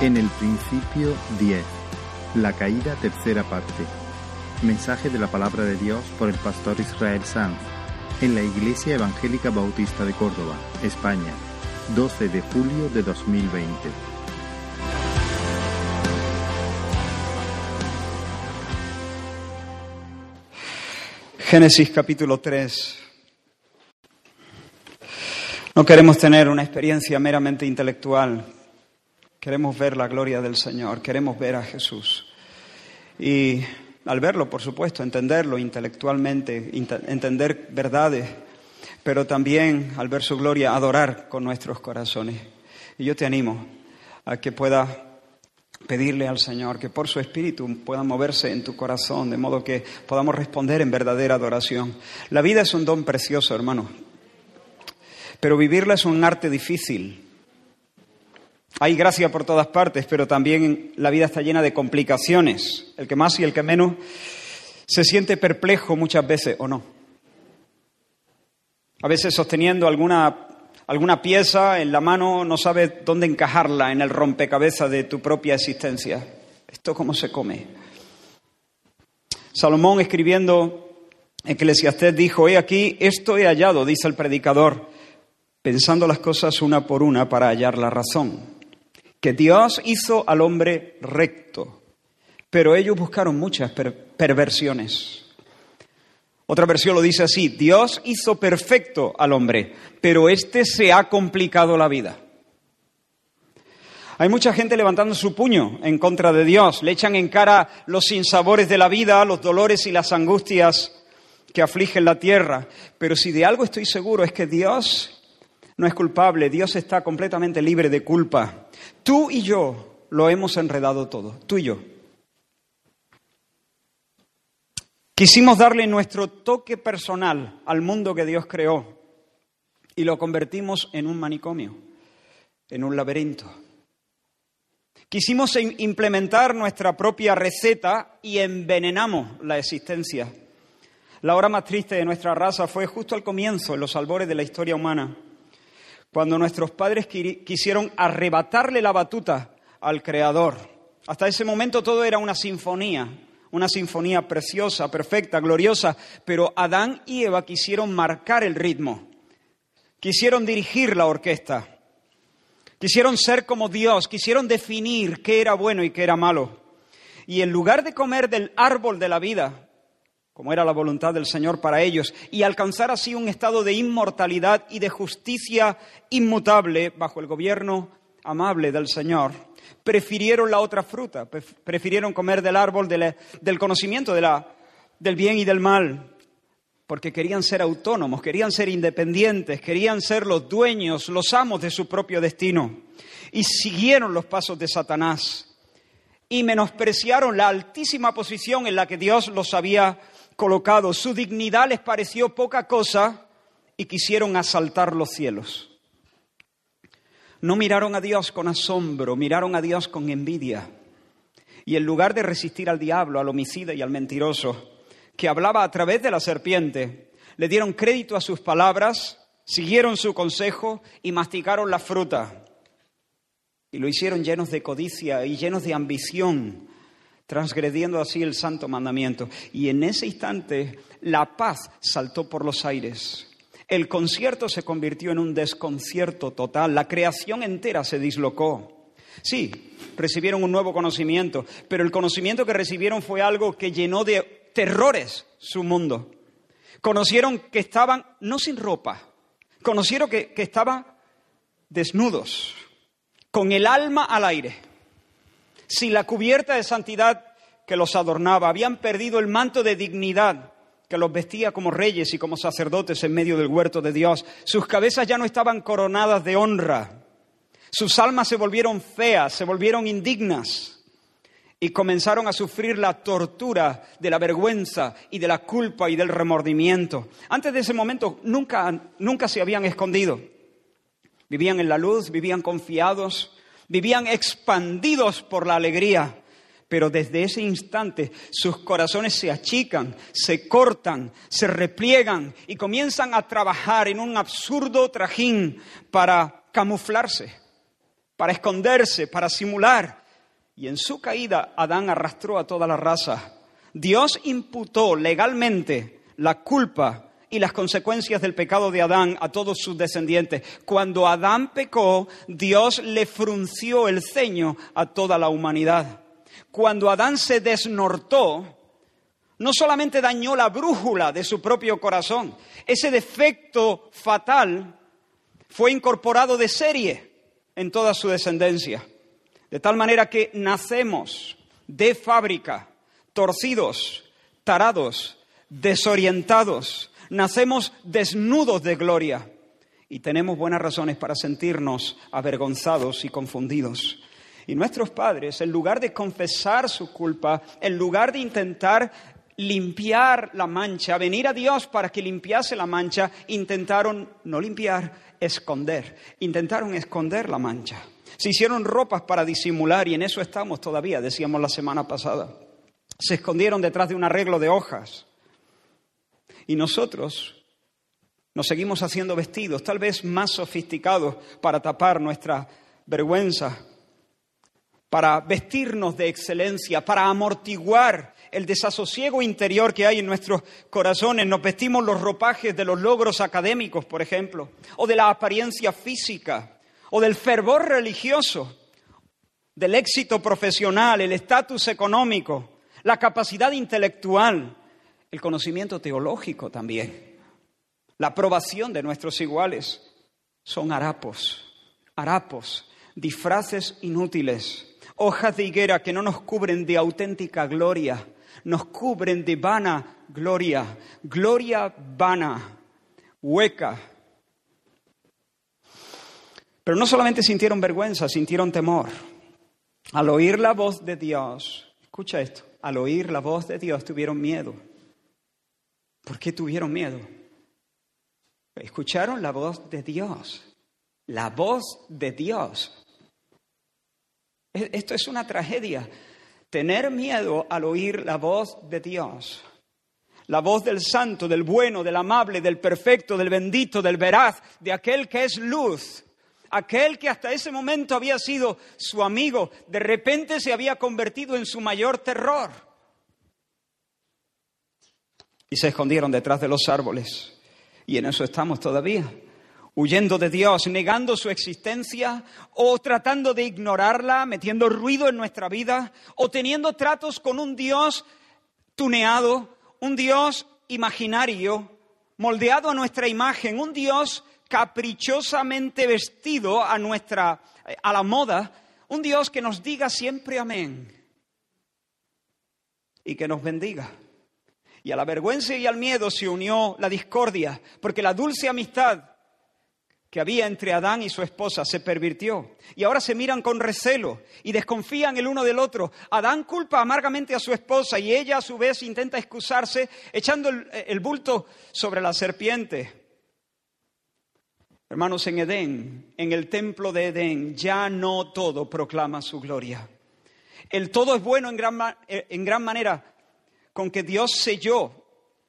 En el principio 10. La caída tercera parte. Mensaje de la palabra de Dios por el pastor Israel Sanz en la Iglesia Evangélica Bautista de Córdoba, España, 12 de julio de 2020. Génesis capítulo 3. No queremos tener una experiencia meramente intelectual, queremos ver la gloria del Señor, queremos ver a Jesús. Y al verlo, por supuesto, entenderlo intelectualmente, entender verdades, pero también al ver su gloria, adorar con nuestros corazones. Y yo te animo a que puedas pedirle al Señor que por su Espíritu pueda moverse en tu corazón, de modo que podamos responder en verdadera adoración. La vida es un don precioso, hermano, pero vivirla es un arte difícil. Hay gracia por todas partes, pero también la vida está llena de complicaciones. El que más y el que menos se siente perplejo muchas veces o no. A veces sosteniendo alguna, alguna pieza en la mano no sabes dónde encajarla en el rompecabezas de tu propia existencia. ¿Esto cómo se come? Salomón escribiendo en Eclesiastés dijo, he aquí, esto he hallado, dice el predicador, pensando las cosas una por una para hallar la razón que Dios hizo al hombre recto, pero ellos buscaron muchas perversiones. Otra versión lo dice así, Dios hizo perfecto al hombre, pero éste se ha complicado la vida. Hay mucha gente levantando su puño en contra de Dios, le echan en cara los sinsabores de la vida, los dolores y las angustias que afligen la tierra, pero si de algo estoy seguro es que Dios no es culpable, Dios está completamente libre de culpa. Tú y yo lo hemos enredado todo, tú y yo. Quisimos darle nuestro toque personal al mundo que Dios creó y lo convertimos en un manicomio, en un laberinto. Quisimos implementar nuestra propia receta y envenenamos la existencia. La hora más triste de nuestra raza fue justo al comienzo, en los albores de la historia humana cuando nuestros padres quisieron arrebatarle la batuta al Creador. Hasta ese momento todo era una sinfonía, una sinfonía preciosa, perfecta, gloriosa, pero Adán y Eva quisieron marcar el ritmo, quisieron dirigir la orquesta, quisieron ser como Dios, quisieron definir qué era bueno y qué era malo. Y en lugar de comer del árbol de la vida, como era la voluntad del Señor para ellos, y alcanzar así un estado de inmortalidad y de justicia inmutable bajo el gobierno amable del Señor, prefirieron la otra fruta, prefirieron comer del árbol del conocimiento del bien y del mal, porque querían ser autónomos, querían ser independientes, querían ser los dueños, los amos de su propio destino, y siguieron los pasos de Satanás y menospreciaron la altísima posición en la que Dios los había colocado. Su dignidad les pareció poca cosa y quisieron asaltar los cielos. No miraron a Dios con asombro, miraron a Dios con envidia. Y en lugar de resistir al diablo, al homicida y al mentiroso, que hablaba a través de la serpiente, le dieron crédito a sus palabras, siguieron su consejo y masticaron la fruta. Y lo hicieron llenos de codicia y llenos de ambición, transgrediendo así el santo mandamiento. Y en ese instante la paz saltó por los aires. El concierto se convirtió en un desconcierto total, la creación entera se dislocó. Sí, recibieron un nuevo conocimiento, pero el conocimiento que recibieron fue algo que llenó de terrores su mundo. Conocieron que estaban no sin ropa, conocieron que, que estaban desnudos, con el alma al aire sin la cubierta de santidad que los adornaba. Habían perdido el manto de dignidad que los vestía como reyes y como sacerdotes en medio del huerto de Dios. Sus cabezas ya no estaban coronadas de honra. Sus almas se volvieron feas, se volvieron indignas y comenzaron a sufrir la tortura de la vergüenza y de la culpa y del remordimiento. Antes de ese momento nunca, nunca se habían escondido. Vivían en la luz, vivían confiados, vivían expandidos por la alegría. Pero desde ese instante sus corazones se achican, se cortan, se repliegan y comienzan a trabajar en un absurdo trajín para camuflarse, para esconderse, para simular. Y en su caída Adán arrastró a toda la raza. Dios imputó legalmente la culpa y las consecuencias del pecado de Adán a todos sus descendientes. Cuando Adán pecó, Dios le frunció el ceño a toda la humanidad. Cuando Adán se desnortó, no solamente dañó la brújula de su propio corazón, ese defecto fatal fue incorporado de serie en toda su descendencia. De tal manera que nacemos de fábrica, torcidos, tarados, desorientados, nacemos desnudos de gloria y tenemos buenas razones para sentirnos avergonzados y confundidos. Y nuestros padres, en lugar de confesar su culpa, en lugar de intentar limpiar la mancha, venir a Dios para que limpiase la mancha, intentaron no limpiar, esconder. Intentaron esconder la mancha. Se hicieron ropas para disimular y en eso estamos todavía, decíamos la semana pasada. Se escondieron detrás de un arreglo de hojas. Y nosotros nos seguimos haciendo vestidos, tal vez más sofisticados, para tapar nuestra vergüenza, para vestirnos de excelencia, para amortiguar el desasosiego interior que hay en nuestros corazones. Nos vestimos los ropajes de los logros académicos, por ejemplo, o de la apariencia física, o del fervor religioso, del éxito profesional, el estatus económico, la capacidad intelectual, el conocimiento teológico también, la aprobación de nuestros iguales. Son harapos, harapos, disfraces inútiles, hojas de higuera que no nos cubren de auténtica gloria, nos cubren de vana gloria, gloria vana, hueca. Pero no solamente sintieron vergüenza, sintieron temor. Al oír la voz de Dios, escucha esto, al oír la voz de Dios tuvieron miedo. ¿Por qué tuvieron miedo? Escucharon la voz de Dios, la voz de Dios. E-, esto es una tragedia. Tener miedo al oír la voz de Dios, la voz del santo, del bueno, del amable, del perfecto, del bendito, del veraz, de aquel que es luz, aquel que hasta ese momento había sido su amigo, de repente se había convertido en su mayor terror. Y se escondieron detrás de los árboles. Y en eso estamos todavía huyendo de Dios, negando su existencia o tratando de ignorarla, metiendo ruido en nuestra vida o teniendo tratos con un Dios tuneado, un Dios imaginario, moldeado a nuestra imagen, un Dios caprichosamente vestido a nuestra a la moda, un Dios que nos diga siempre amén y que nos bendiga. Y a la vergüenza y al miedo se unió la discordia, porque la dulce amistad que había entre Adán y su esposa se pervirtió. Y ahora se miran con recelo y desconfían el uno del otro. Adán culpa amargamente a su esposa y ella a su vez intenta excusarse echando el, bulto sobre la serpiente. Hermanos, en Edén, en el templo de Edén, ya no todo proclama su gloria. El todo es bueno en gran, en gran manera con que Dios selló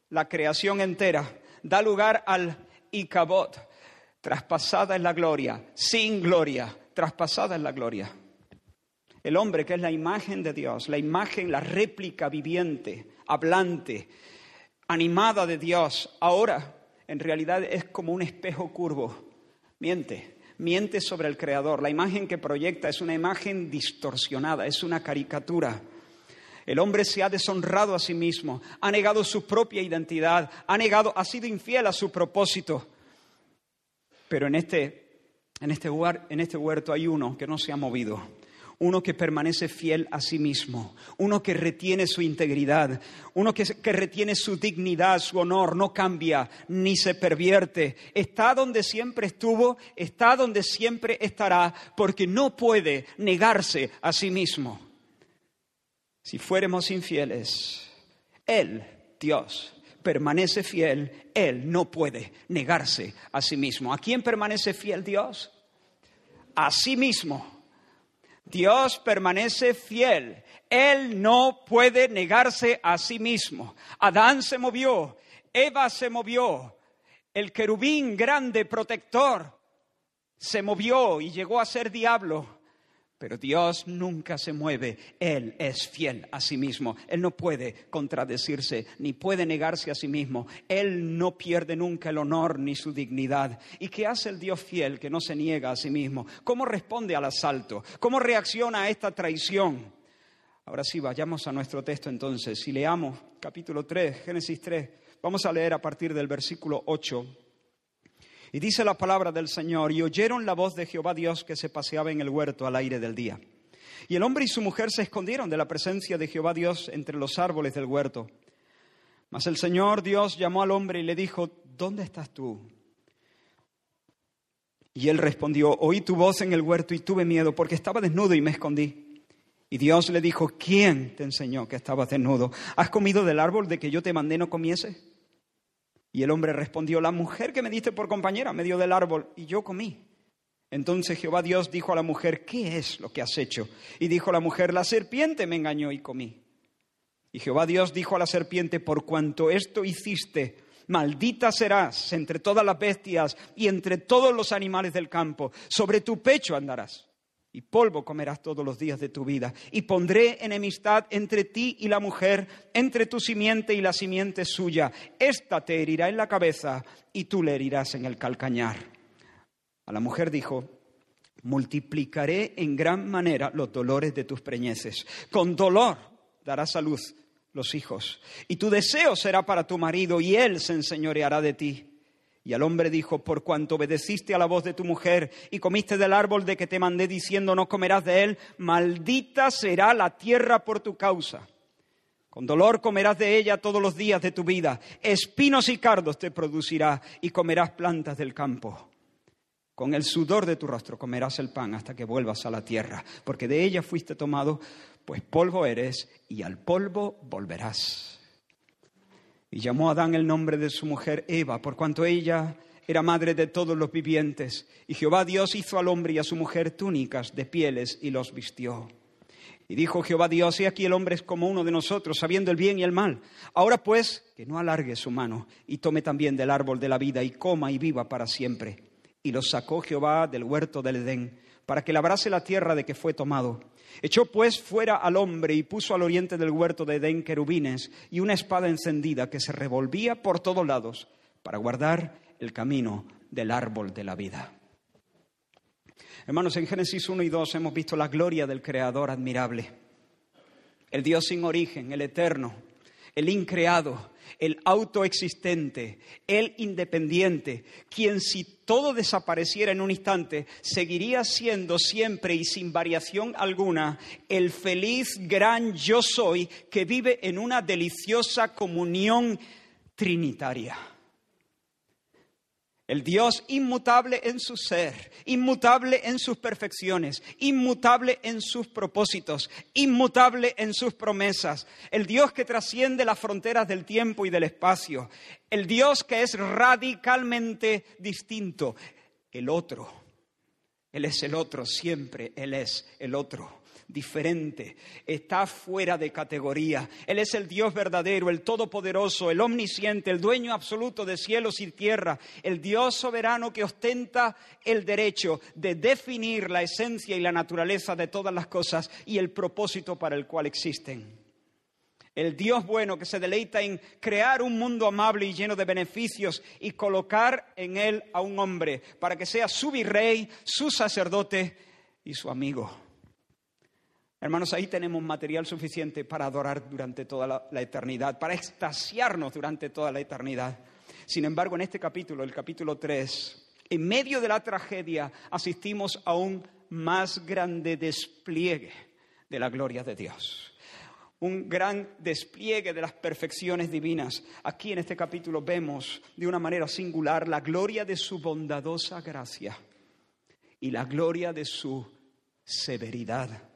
la creación entera. Da lugar al Icabod traspasada en la gloria, sin gloria, traspasada en la gloria. El hombre que es la imagen de Dios, la imagen, la réplica viviente, hablante, animada de Dios, ahora en realidad es como un espejo curvo. Miente, miente sobre el Creador. La imagen que proyecta es una imagen distorsionada, es una caricatura. El hombre se ha deshonrado a sí mismo, ha negado su propia identidad, ha negado, ha sido infiel a su propósito. Pero en este, en este, en este huerto hay uno que no se ha movido, uno que permanece fiel a sí mismo, uno que retiene su integridad, uno que, que, retiene su dignidad, su honor, no cambia ni se pervierte, está donde siempre estuvo, está donde siempre estará, porque no puede negarse a sí mismo. Si fuéramos infieles, Él, Dios, permanece fiel, Él no puede negarse a sí mismo. ¿A quién permanece fiel Dios? A sí mismo. Dios permanece fiel. Él no puede negarse a sí mismo. Adán se movió, Eva se movió, el querubín grande protector se movió y llegó a ser diablo Pero Dios nunca se mueve, Él es fiel a sí mismo, Él no puede contradecirse, ni puede negarse a sí mismo, Él no pierde nunca el honor ni su dignidad. ¿Y qué hace el Dios fiel que no se niega a sí mismo? ¿Cómo responde al asalto? ¿Cómo reacciona a esta traición? Ahora sí, vayamos a nuestro texto entonces. Si leamos capítulo 3, Génesis 3, vamos a leer a partir del versículo 8 y dice la palabra del Señor, y oyeron la voz de Jehová Dios que se paseaba en el huerto al aire del día. Y el hombre y su mujer se escondieron de la presencia de Jehová Dios entre los árboles del huerto. Mas el Señor Dios llamó al hombre y le dijo, ¿dónde estás tú? Y él respondió, oí tu voz en el huerto y tuve miedo porque estaba desnudo y me escondí. Y Dios le dijo, ¿quién te enseñó que estabas desnudo? ¿Has comido del árbol de que yo te mandé no comiese? Y el hombre respondió, la mujer que me diste por compañera me dio del árbol y yo comí. Entonces Jehová Dios dijo a la mujer, ¿qué es lo que has hecho? Y dijo la mujer, la serpiente me engañó y comí. Y Jehová Dios dijo a la serpiente, por cuanto esto hiciste, maldita serás entre todas las bestias y entre todos los animales del campo, sobre tu pecho andarás y polvo comerás todos los días de tu vida. Y pondré enemistad entre ti y la mujer, entre tu simiente y la simiente suya. Esta te herirá en la cabeza y tú le herirás en el calcañar. A la mujer dijo, multiplicaré en gran manera los dolores de tus preñeces. Con dolor darás a luz los hijos. Y tu deseo será para tu marido y él se enseñoreará de ti. Y al hombre dijo, por cuanto obedeciste a la voz de tu mujer y comiste del árbol de que te mandé diciendo no comerás de él, maldita será la tierra por tu causa. Con dolor comerás de ella todos los días de tu vida. Espinos y cardos te producirá y comerás plantas del campo. Con el sudor de tu rostro comerás el pan hasta que vuelvas a la tierra, porque de ella fuiste tomado, pues polvo eres y al polvo volverás. Y llamó a Adán el nombre de su mujer Eva, por cuanto ella era madre de todos los vivientes. Y Jehová Dios hizo al hombre y a su mujer túnicas de pieles y los vistió. Y dijo Jehová Dios, he aquí el hombre es como uno de nosotros, sabiendo el bien y el mal. Ahora pues, que no alargue su mano y tome también del árbol de la vida y coma y viva para siempre. Y lo sacó Jehová del huerto del Edén, para que labrase la tierra de que fue tomado. Echó pues fuera al hombre y puso al oriente del huerto de Edén querubines y una espada encendida que se revolvía por todos lados para guardar el camino del árbol de la vida. Hermanos, en Génesis 1 y 2 hemos visto la gloria del Creador admirable, el Dios sin origen, el eterno, el increado, el autoexistente, el independiente, quien si todo desapareciera en un instante, seguiría siendo siempre y sin variación alguna el feliz gran yo soy que vive en una deliciosa comunión trinitaria. El Dios inmutable en su ser, inmutable en sus perfecciones, inmutable en sus propósitos, inmutable en sus promesas. El Dios que trasciende las fronteras del tiempo y del espacio. El Dios que es radicalmente distinto. El otro. Él es el otro, siempre Él es el otro diferente, está fuera de categoría. Él es el Dios verdadero, el todopoderoso, el omnisciente, el dueño absoluto de cielos y tierra, el Dios soberano que ostenta el derecho de definir la esencia y la naturaleza de todas las cosas y el propósito para el cual existen. El Dios bueno que se deleita en crear un mundo amable y lleno de beneficios y colocar en él a un hombre para que sea su virrey, su sacerdote y su amigo. Hermanos, ahí tenemos material suficiente para adorar durante toda la, eternidad, para extasiarnos durante toda la eternidad. Sin embargo, en este capítulo, el capítulo 3, en medio de la tragedia, asistimos a un más grande despliegue de la gloria de Dios. Un gran despliegue de las perfecciones divinas. Aquí en este capítulo vemos de una manera singular la gloria de su bondadosa gracia y la gloria de su severidad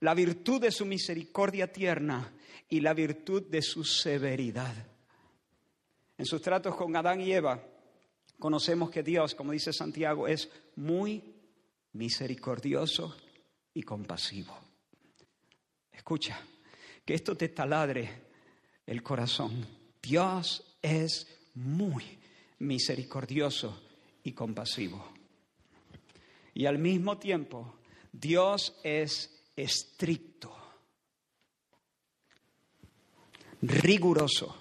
la virtud de su misericordia tierna y la virtud de su severidad. En sus tratos con Adán y Eva, conocemos que Dios, como dice Santiago, es muy misericordioso y compasivo. Escucha, que esto te taladre el corazón. Dios es muy misericordioso y compasivo. Y al mismo tiempo Dios es estricto, riguroso,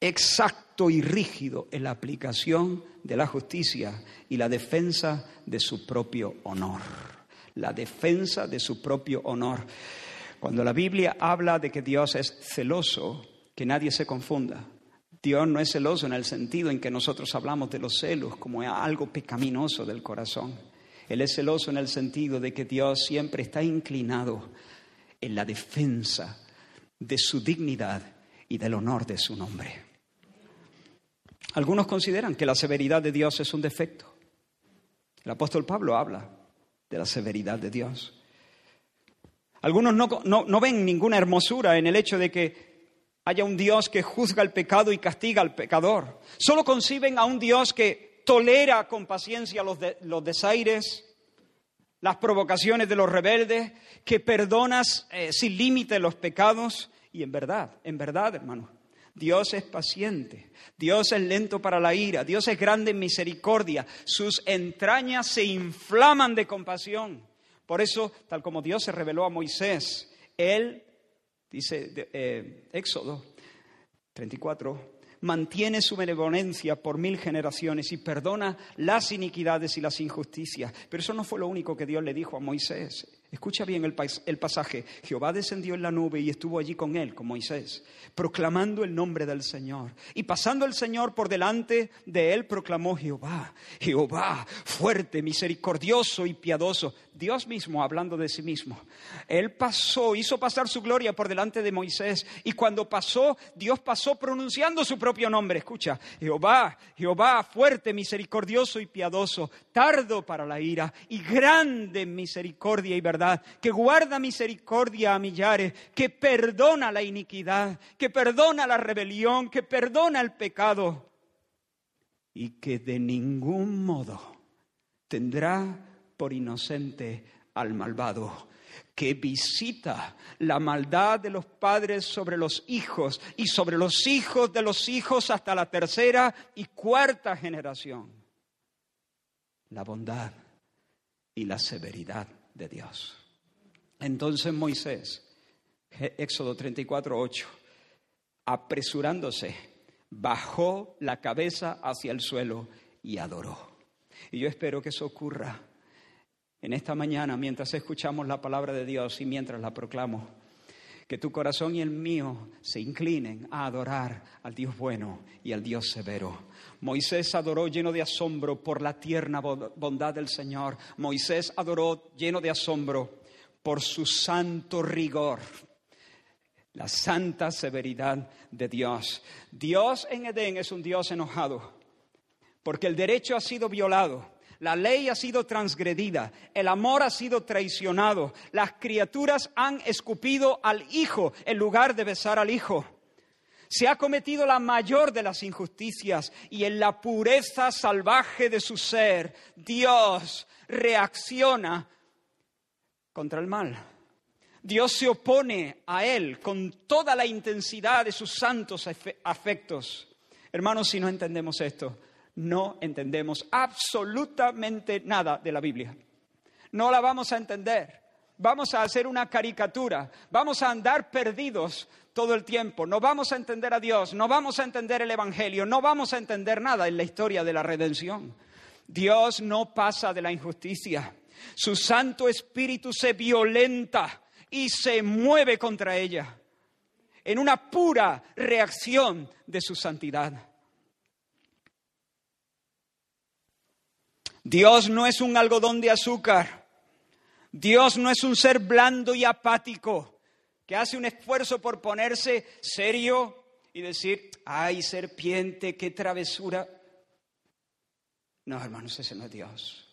exacto y rígido en la aplicación de la justicia y la defensa de su propio honor. La defensa de su propio honor. Cuando la Biblia habla de que Dios es celoso, que nadie se confunda. Dios no es celoso en el sentido en que nosotros hablamos de los celos como algo pecaminoso del corazón. Él es celoso en el sentido de que Dios siempre está inclinado en la defensa de su dignidad y del honor de su nombre. Algunos consideran que la severidad de Dios es un defecto. El apóstol Pablo habla de la severidad de Dios. Algunos no, ven ninguna hermosura en el hecho de que haya un Dios que juzga el pecado y castiga al pecador. Solo conciben a un Dios que tolera con paciencia los, desaires, las provocaciones de los rebeldes, que perdonas eh, sin límite los pecados. Y en verdad, en verdad, hermano, Dios es paciente, Dios es lento para la ira, Dios es grande en misericordia, sus entrañas se inflaman de compasión. Por eso, tal como Dios se reveló a Moisés, Él, dice eh, Éxodo 34, mantiene su benevolencia por mil generaciones y perdona las iniquidades y las injusticias. Pero eso no fue lo único que Dios le dijo a Moisés. Escucha bien el, pasaje. Jehová descendió en la nube y estuvo allí con él, con Moisés, proclamando el nombre del Señor. Y pasando el Señor por delante de él, proclamó Jehová, Jehová, fuerte, misericordioso y piadoso. Dios mismo hablando de sí mismo. Él pasó, hizo pasar su gloria por delante de Moisés. Y cuando pasó, Dios pasó pronunciando su propio nombre. Escucha, Jehová, Jehová, fuerte, misericordioso y piadoso, tardo para la ira y grande misericordia y verdad que guarda misericordia a millares, que perdona la iniquidad, que perdona la rebelión, que perdona el pecado y que de ningún modo tendrá por inocente al malvado que visita la maldad de los padres sobre los hijos y sobre los hijos de los hijos hasta la tercera y cuarta generación. La bondad y la severidad de Dios. Entonces Moisés, Éxodo 34, 8, apresurándose, bajó la cabeza hacia el suelo y adoró. Y yo espero que eso ocurra en esta mañana mientras escuchamos la palabra de Dios y mientras la proclamo. Que tu corazón y el mío se inclinen a adorar al Dios bueno y al Dios severo. Moisés adoró lleno de asombro por la tierna bondad del Señor. Moisés adoró lleno de asombro por su santo rigor. La santa severidad de Dios. Dios en Edén es un Dios enojado porque el derecho ha sido violado la ley ha sido transgredida, el amor ha sido traicionado, las criaturas han escupido al Hijo en lugar de besar al Hijo. Se ha cometido la mayor de las injusticias y en la pureza salvaje de su ser, Dios reacciona contra el mal. Dios se opone a él con toda la intensidad de sus santos afectos. Hermanos, si no entendemos esto, no entendemos absolutamente nada de la Biblia. No la vamos a entender. Vamos a hacer una caricatura. Vamos a andar perdidos todo el tiempo. No vamos a entender a Dios. No vamos a entender el Evangelio. No vamos a entender nada en la historia de la redención. Dios no pasa de la injusticia. Su Santo Espíritu se violenta y se mueve contra ella en una pura reacción de su santidad. Dios no es un algodón de azúcar. Dios no es un ser blando y apático que hace un esfuerzo por ponerse serio y decir, ay, serpiente, qué travesura. No, hermanos, ese no es Dios.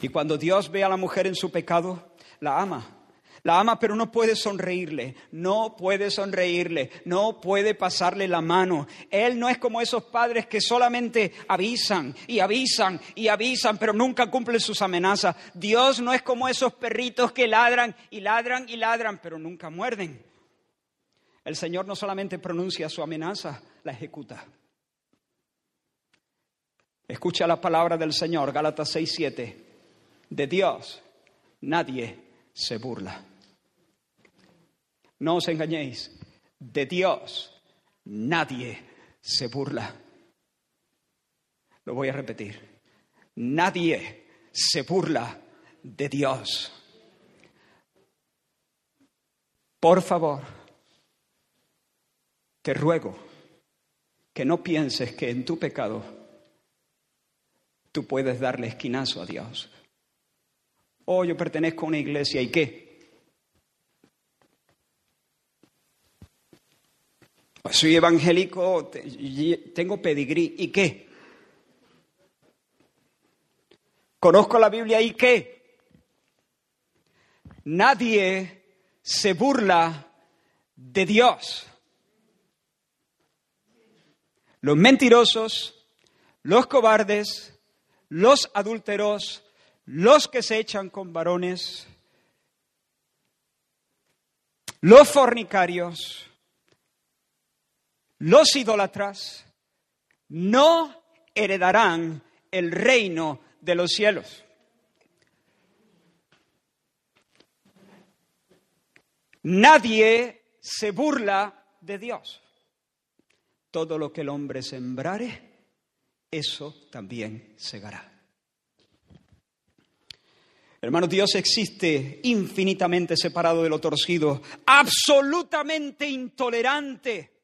Y cuando Dios ve a la mujer en su pecado, la ama la ama, pero no puede sonreírle, no puede sonreírle, no puede pasarle la mano. Él no es como esos padres que solamente avisan y avisan y avisan, pero nunca cumplen sus amenazas. Dios no es como esos perritos que ladran y ladran y ladran, pero nunca muerden. El Señor no solamente pronuncia su amenaza, la ejecuta. Escucha la palabra del Señor, Gálatas 6, 7. De Dios nadie se burla. No os engañéis, de Dios nadie se burla. Lo voy a repetir. Nadie se burla de Dios. Por favor, te ruego que no pienses que en tu pecado tú puedes darle esquinazo a Dios. Oh, yo pertenezco a una iglesia y qué? Pues soy evangélico, tengo pedigrí y qué? Conozco la Biblia y qué? Nadie se burla de Dios. Los mentirosos, los cobardes, los adúlteros, los que se echan con varones, los fornicarios, los idólatras, no heredarán el reino de los cielos. Nadie se burla de Dios. Todo lo que el hombre sembrare, eso también segará. Hermanos, Dios existe infinitamente separado de lo torcido, absolutamente intolerante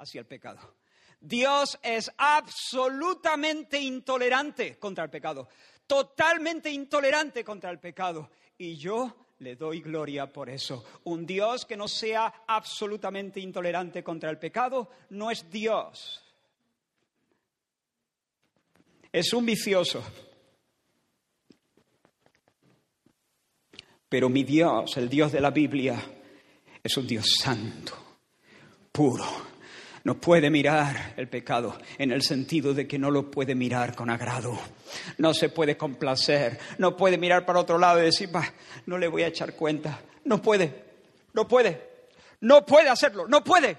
hacia el pecado. Dios es absolutamente intolerante contra el pecado, totalmente intolerante contra el pecado. Y yo le doy gloria por eso. Un Dios que no sea absolutamente intolerante contra el pecado no es Dios. Es un vicioso. Pero mi Dios, el Dios de la Biblia, es un Dios santo, puro no puede mirar el pecado en el sentido de que no lo puede mirar con agrado. No se puede complacer. No puede mirar para otro lado y decir, no le voy a echar cuenta. No puede. No puede. No puede hacerlo. No puede.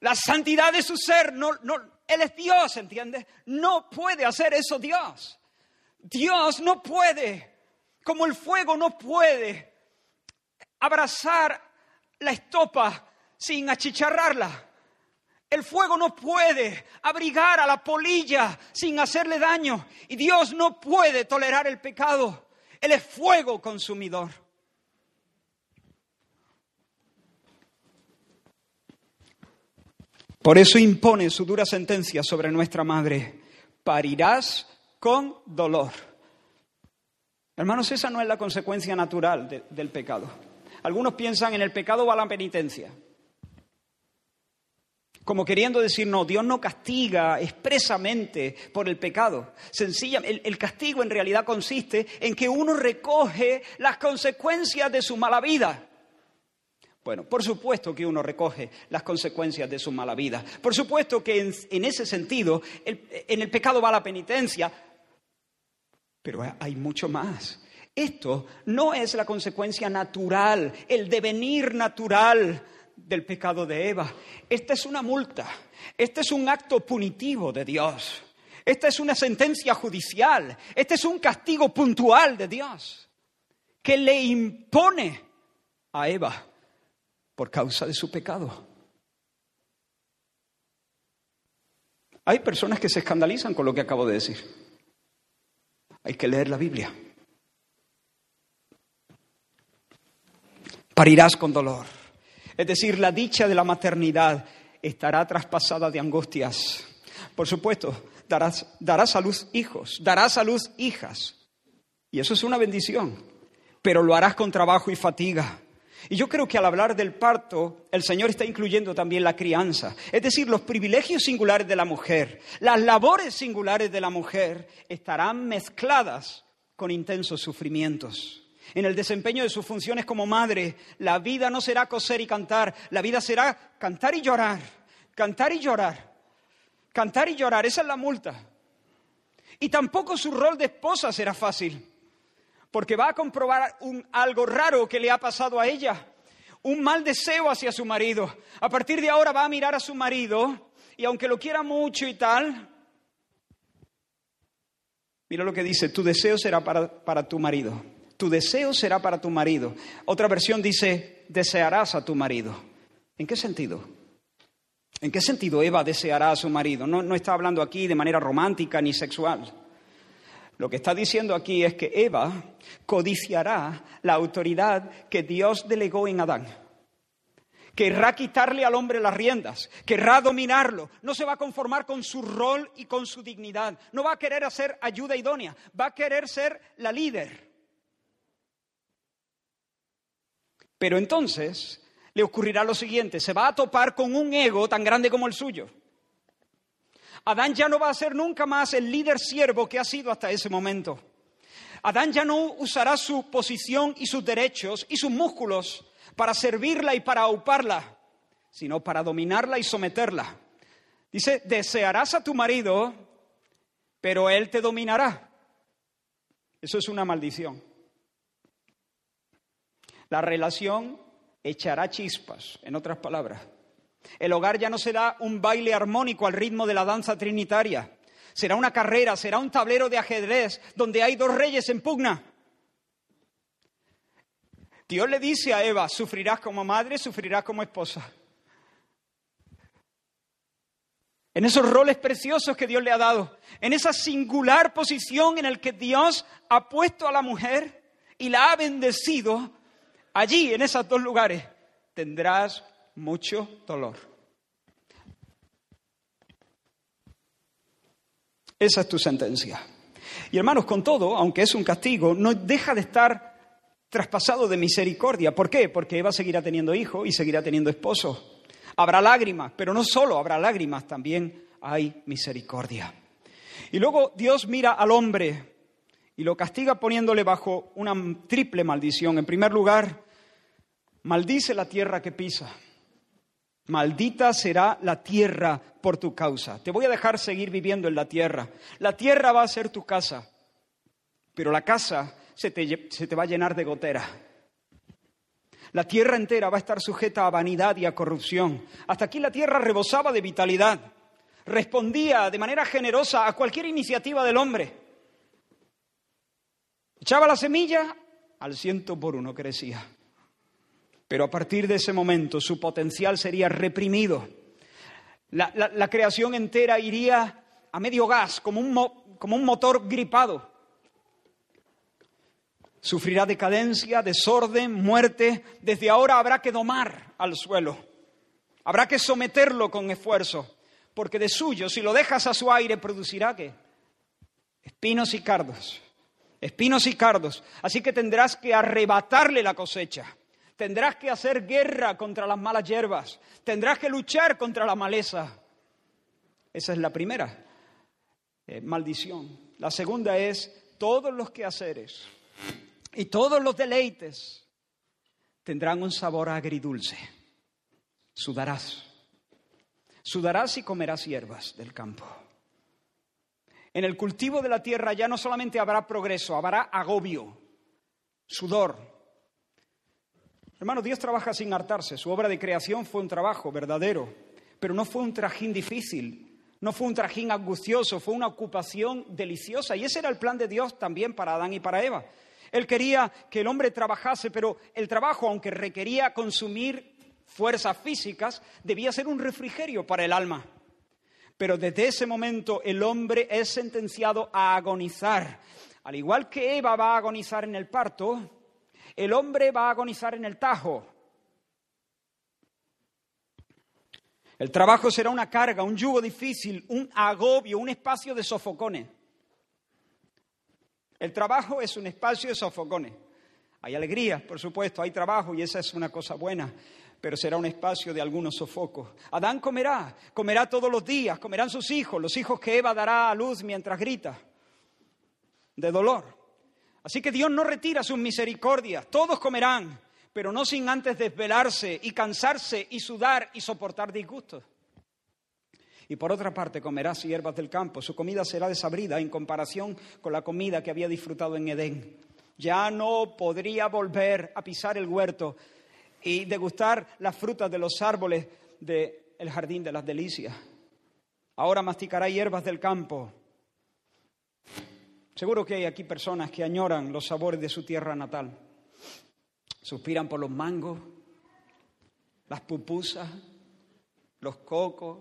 La santidad de su ser, no, no, Él es Dios, ¿entiendes? No puede hacer eso Dios. Dios no puede, como el fuego no puede abrazar la estopa sin achicharrarla. El fuego no puede abrigar a la polilla sin hacerle daño. Y Dios no puede tolerar el pecado. Él es fuego consumidor. Por eso impone su dura sentencia sobre nuestra madre. Parirás con dolor. Hermanos, esa no es la consecuencia natural del pecado. Algunos piensan en el pecado va la penitencia como queriendo decir, no, Dios no castiga expresamente por el pecado. El, castigo en realidad consiste en que uno recoge las consecuencias de su mala vida. Bueno, por supuesto que uno recoge las consecuencias de su mala vida. Por supuesto que en ese sentido, en el pecado va la penitencia. Pero hay mucho más. Esto no es la consecuencia natural, el devenir natural del pecado de Eva. Esta es una multa, este es un acto punitivo de Dios, esta es una sentencia judicial, este es un castigo puntual de Dios que le impone a Eva por causa de su pecado. Hay personas que se escandalizan con lo que acabo de decir. Hay que leer la Biblia. Parirás con dolor. Es decir, la dicha de la maternidad estará traspasada de angustias. Por supuesto, darás, darás a luz hijos, darás a luz hijas. Y eso es una bendición, pero lo harás con trabajo y fatiga. Y yo creo que al hablar del parto, el Señor está incluyendo también la crianza, es decir, los privilegios singulares de la mujer, las labores singulares de la mujer estarán mezcladas con intensos sufrimientos en el desempeño de sus funciones como madre. La vida no será coser y cantar, la vida será cantar y llorar, cantar y llorar, cantar y llorar, esa es la multa. Y tampoco su rol de esposa será fácil, porque va a comprobar un, algo raro que le ha pasado a ella, un mal deseo hacia su marido. A partir de ahora va a mirar a su marido y aunque lo quiera mucho y tal, Mira lo que dice, tu deseo será para, para tu marido. Tu deseo será para tu marido. Otra versión dice, desearás a tu marido. ¿En qué sentido? ¿En qué sentido Eva deseará a su marido? No, no está hablando aquí de manera romántica ni sexual. Lo que está diciendo aquí es que Eva codiciará la autoridad que Dios delegó en Adán. Querrá quitarle al hombre las riendas, querrá dominarlo, no se va a conformar con su rol y con su dignidad, no va a querer hacer ayuda idónea, va a querer ser la líder. Pero entonces le ocurrirá lo siguiente, se va a topar con un ego tan grande como el suyo. Adán ya no va a ser nunca más el líder siervo que ha sido hasta ese momento. Adán ya no usará su posición y sus derechos y sus músculos para servirla y para auparla, sino para dominarla y someterla. Dice, desearás a tu marido, pero él te dominará. Eso es una maldición. La relación echará chispas, en otras palabras. El hogar ya no será un baile armónico al ritmo de la danza trinitaria. Será una carrera, será un tablero de ajedrez donde hay dos reyes en pugna. Dios le dice a Eva, sufrirás como madre, sufrirás como esposa. En esos roles preciosos que Dios le ha dado, en esa singular posición en la que Dios ha puesto a la mujer y la ha bendecido, allí, en esos dos lugares, tendrás mucho dolor. Esa es tu sentencia. Y hermanos, con todo, aunque es un castigo, no deja de estar traspasado de misericordia. ¿Por qué? Porque Eva seguirá teniendo hijo y seguirá teniendo esposo. Habrá lágrimas, pero no solo habrá lágrimas, también hay misericordia. Y luego Dios mira al hombre y lo castiga poniéndole bajo una triple maldición. En primer lugar, maldice la tierra que pisa. Maldita será la tierra por tu causa. Te voy a dejar seguir viviendo en la tierra. La tierra va a ser tu casa, pero la casa se te, va a llenar de gotera. La tierra entera va a estar sujeta a vanidad y a corrupción. Hasta aquí la tierra rebosaba de vitalidad. Respondía de manera generosa a cualquier iniciativa del hombre. Echaba la semilla, al ciento por uno crecía. Pero a partir de ese momento su potencial sería reprimido. La, creación entera iría a medio gas, como un, como un motor gripado. Sufrirá decadencia, desorden, muerte. Desde ahora habrá que domar al suelo. Habrá que someterlo con esfuerzo. Porque de suyo, si lo dejas a su aire, producirá qué? Espinos y cardos. Espinos y cardos. Así que tendrás que arrebatarle la cosecha. Tendrás que hacer guerra contra las malas hierbas. Tendrás que luchar contra la maleza. Esa es la primera eh, maldición. La segunda es todos los quehaceres y todos los deleites tendrán un sabor agridulce. Sudarás. Sudarás y comerás hierbas del campo. En el cultivo de la tierra ya no solamente habrá progreso, habrá agobio, sudor, Hermano, Dios trabaja sin hartarse. Su obra de creación fue un trabajo verdadero, pero no fue un trajín difícil, no fue un trajín angustioso, fue una ocupación deliciosa. Y ese era el plan de Dios también para Adán y para Eva. Él quería que el hombre trabajase, pero el trabajo, aunque requería consumir fuerzas físicas, debía ser un refrigerio para el alma. Pero desde ese momento el hombre es sentenciado a agonizar. Al igual que Eva va a agonizar en el parto, el hombre va a agonizar en el tajo. El trabajo será una carga, un yugo difícil, un agobio, un espacio de sofocones. El trabajo es un espacio de sofocones. Hay alegría, por supuesto, hay trabajo y esa es una cosa buena, pero será un espacio de algunos sofocos. Adán comerá, comerá todos los días, comerán sus hijos, los hijos que Eva dará a luz mientras grita, de dolor. Así que Dios no retira sus misericordias, todos comerán, pero no sin antes desvelarse y cansarse y sudar y soportar disgustos. Y por otra parte comerás hierbas del campo, su comida será desabrida en comparación con la comida que había disfrutado en Edén. Ya no podría volver a pisar el huerto y degustar las frutas de los árboles del jardín de las delicias. Ahora masticará hierbas del campo Seguro que hay aquí personas que añoran los sabores de su tierra natal. Suspiran por los mangos, las pupusas, los cocos,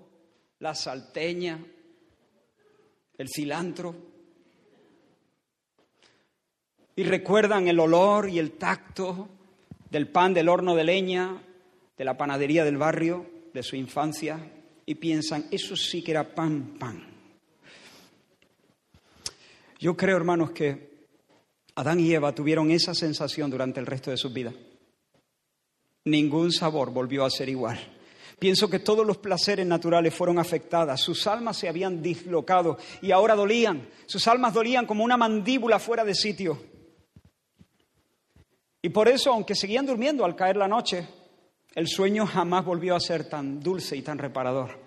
la salteña, el cilantro. Y recuerdan el olor y el tacto del pan del horno de leña, de la panadería del barrio, de su infancia, y piensan, eso sí que era pan, pan. Yo creo, hermanos, que Adán y Eva tuvieron esa sensación durante el resto de sus vidas. Ningún sabor volvió a ser igual. Pienso que todos los placeres naturales fueron afectadas, sus almas se habían dislocado y ahora dolían, sus almas dolían como una mandíbula fuera de sitio. Y por eso, aunque seguían durmiendo al caer la noche, el sueño jamás volvió a ser tan dulce y tan reparador.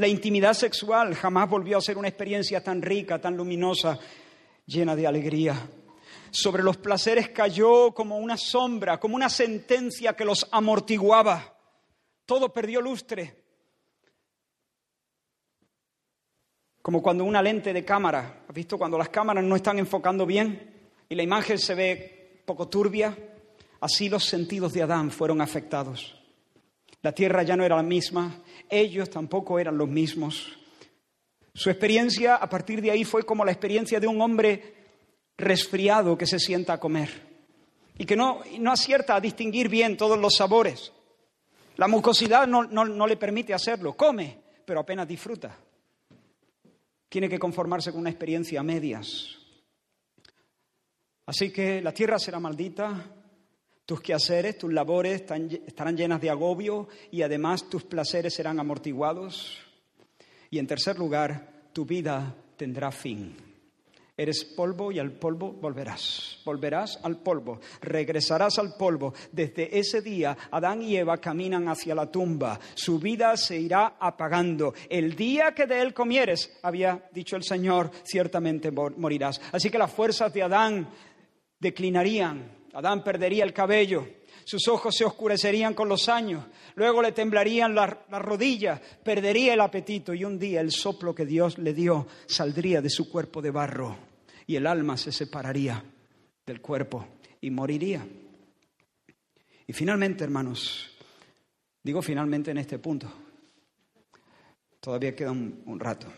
La intimidad sexual jamás volvió a ser una experiencia tan rica, tan luminosa, llena de alegría. Sobre los placeres cayó como una sombra, como una sentencia que los amortiguaba. Todo perdió lustre. Como cuando una lente de cámara, ¿has visto cuando las cámaras no están enfocando bien y la imagen se ve poco turbia? Así los sentidos de Adán fueron afectados. La tierra ya no era la misma, ellos tampoco eran los mismos. Su experiencia a partir de ahí fue como la experiencia de un hombre resfriado que se sienta a comer y que no, no acierta a distinguir bien todos los sabores. La mucosidad no, no le permite hacerlo. Come, pero apenas disfruta. Tiene que conformarse con una experiencia a medias. Así que la tierra será maldita, tus quehaceres, tus labores estarán llenas de agobio y además tus placeres serán amortiguados. Y en tercer lugar, tu vida tendrá fin. Eres polvo y al polvo volverás. Volverás al polvo, regresarás al polvo. Desde ese día, Adán y Eva caminan hacia la tumba. Su vida se irá apagando. El día que de él comieres, había dicho el Señor, ciertamente morirás. Así que las fuerzas de Adán declinarían. Adán perdería el cabello, sus ojos se oscurecerían con los años, luego le temblarían las, rodillas, perdería el apetito y un día el soplo que Dios le dio saldría de su cuerpo de barro y el alma se separaría del cuerpo y moriría. Y finalmente, hermanos, digo finalmente en este punto, todavía queda un, un rato,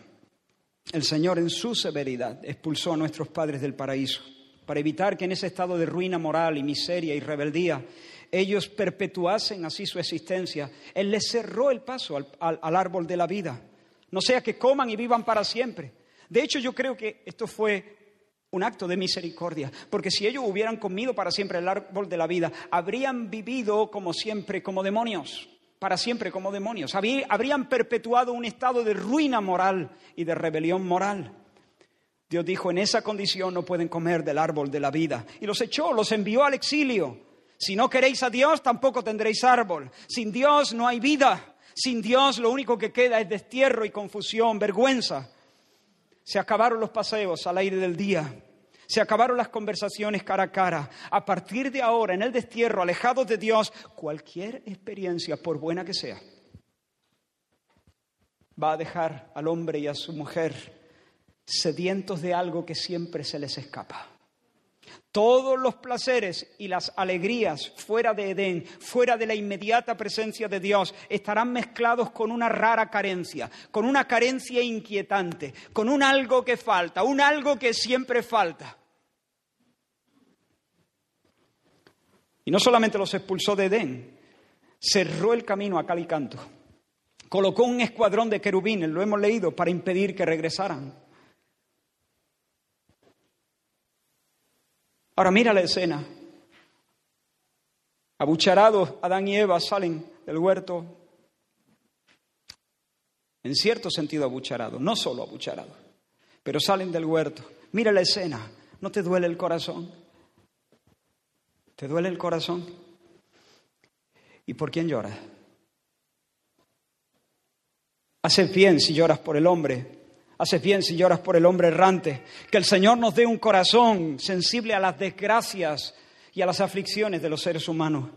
el Señor en su severidad expulsó a nuestros padres del paraíso para evitar que en ese estado de ruina moral y miseria y rebeldía ellos perpetuasen así su existencia. Él les cerró el paso al, al, árbol de la vida, no sea que coman y vivan para siempre. De hecho, yo creo que esto fue un acto de misericordia, porque si ellos hubieran comido para siempre el árbol de la vida, habrían vivido como siempre, como demonios, para siempre como demonios, habrían perpetuado un estado de ruina moral y de rebelión moral. Dios dijo, en esa condición no pueden comer del árbol de la vida. Y los echó, los envió al exilio. Si no queréis a Dios, tampoco tendréis árbol. Sin Dios no hay vida. Sin Dios lo único que queda es destierro y confusión, vergüenza. Se acabaron los paseos al aire del día. Se acabaron las conversaciones cara a cara. A partir de ahora, en el destierro, alejados de Dios, cualquier experiencia, por buena que sea, va a dejar al hombre y a su mujer sedientos de algo que siempre se les escapa. Todos los placeres y las alegrías fuera de Edén, fuera de la inmediata presencia de Dios, estarán mezclados con una rara carencia, con una carencia inquietante, con un algo que falta, un algo que siempre falta. Y no solamente los expulsó de Edén, cerró el camino a cal y canto. Colocó un escuadrón de querubines, lo hemos leído, para impedir que regresaran. Ahora mira la escena. Abucharados, Adán y Eva salen del huerto. En cierto sentido abucharados, no solo abucharados, pero salen del huerto. Mira la escena. ¿No te duele el corazón? ¿Te duele el corazón? ¿Y por quién lloras? Haces bien si lloras por el hombre Haces bien si lloras por el hombre errante. Que el Señor nos dé un corazón sensible a las desgracias y a las aflicciones de los seres humanos.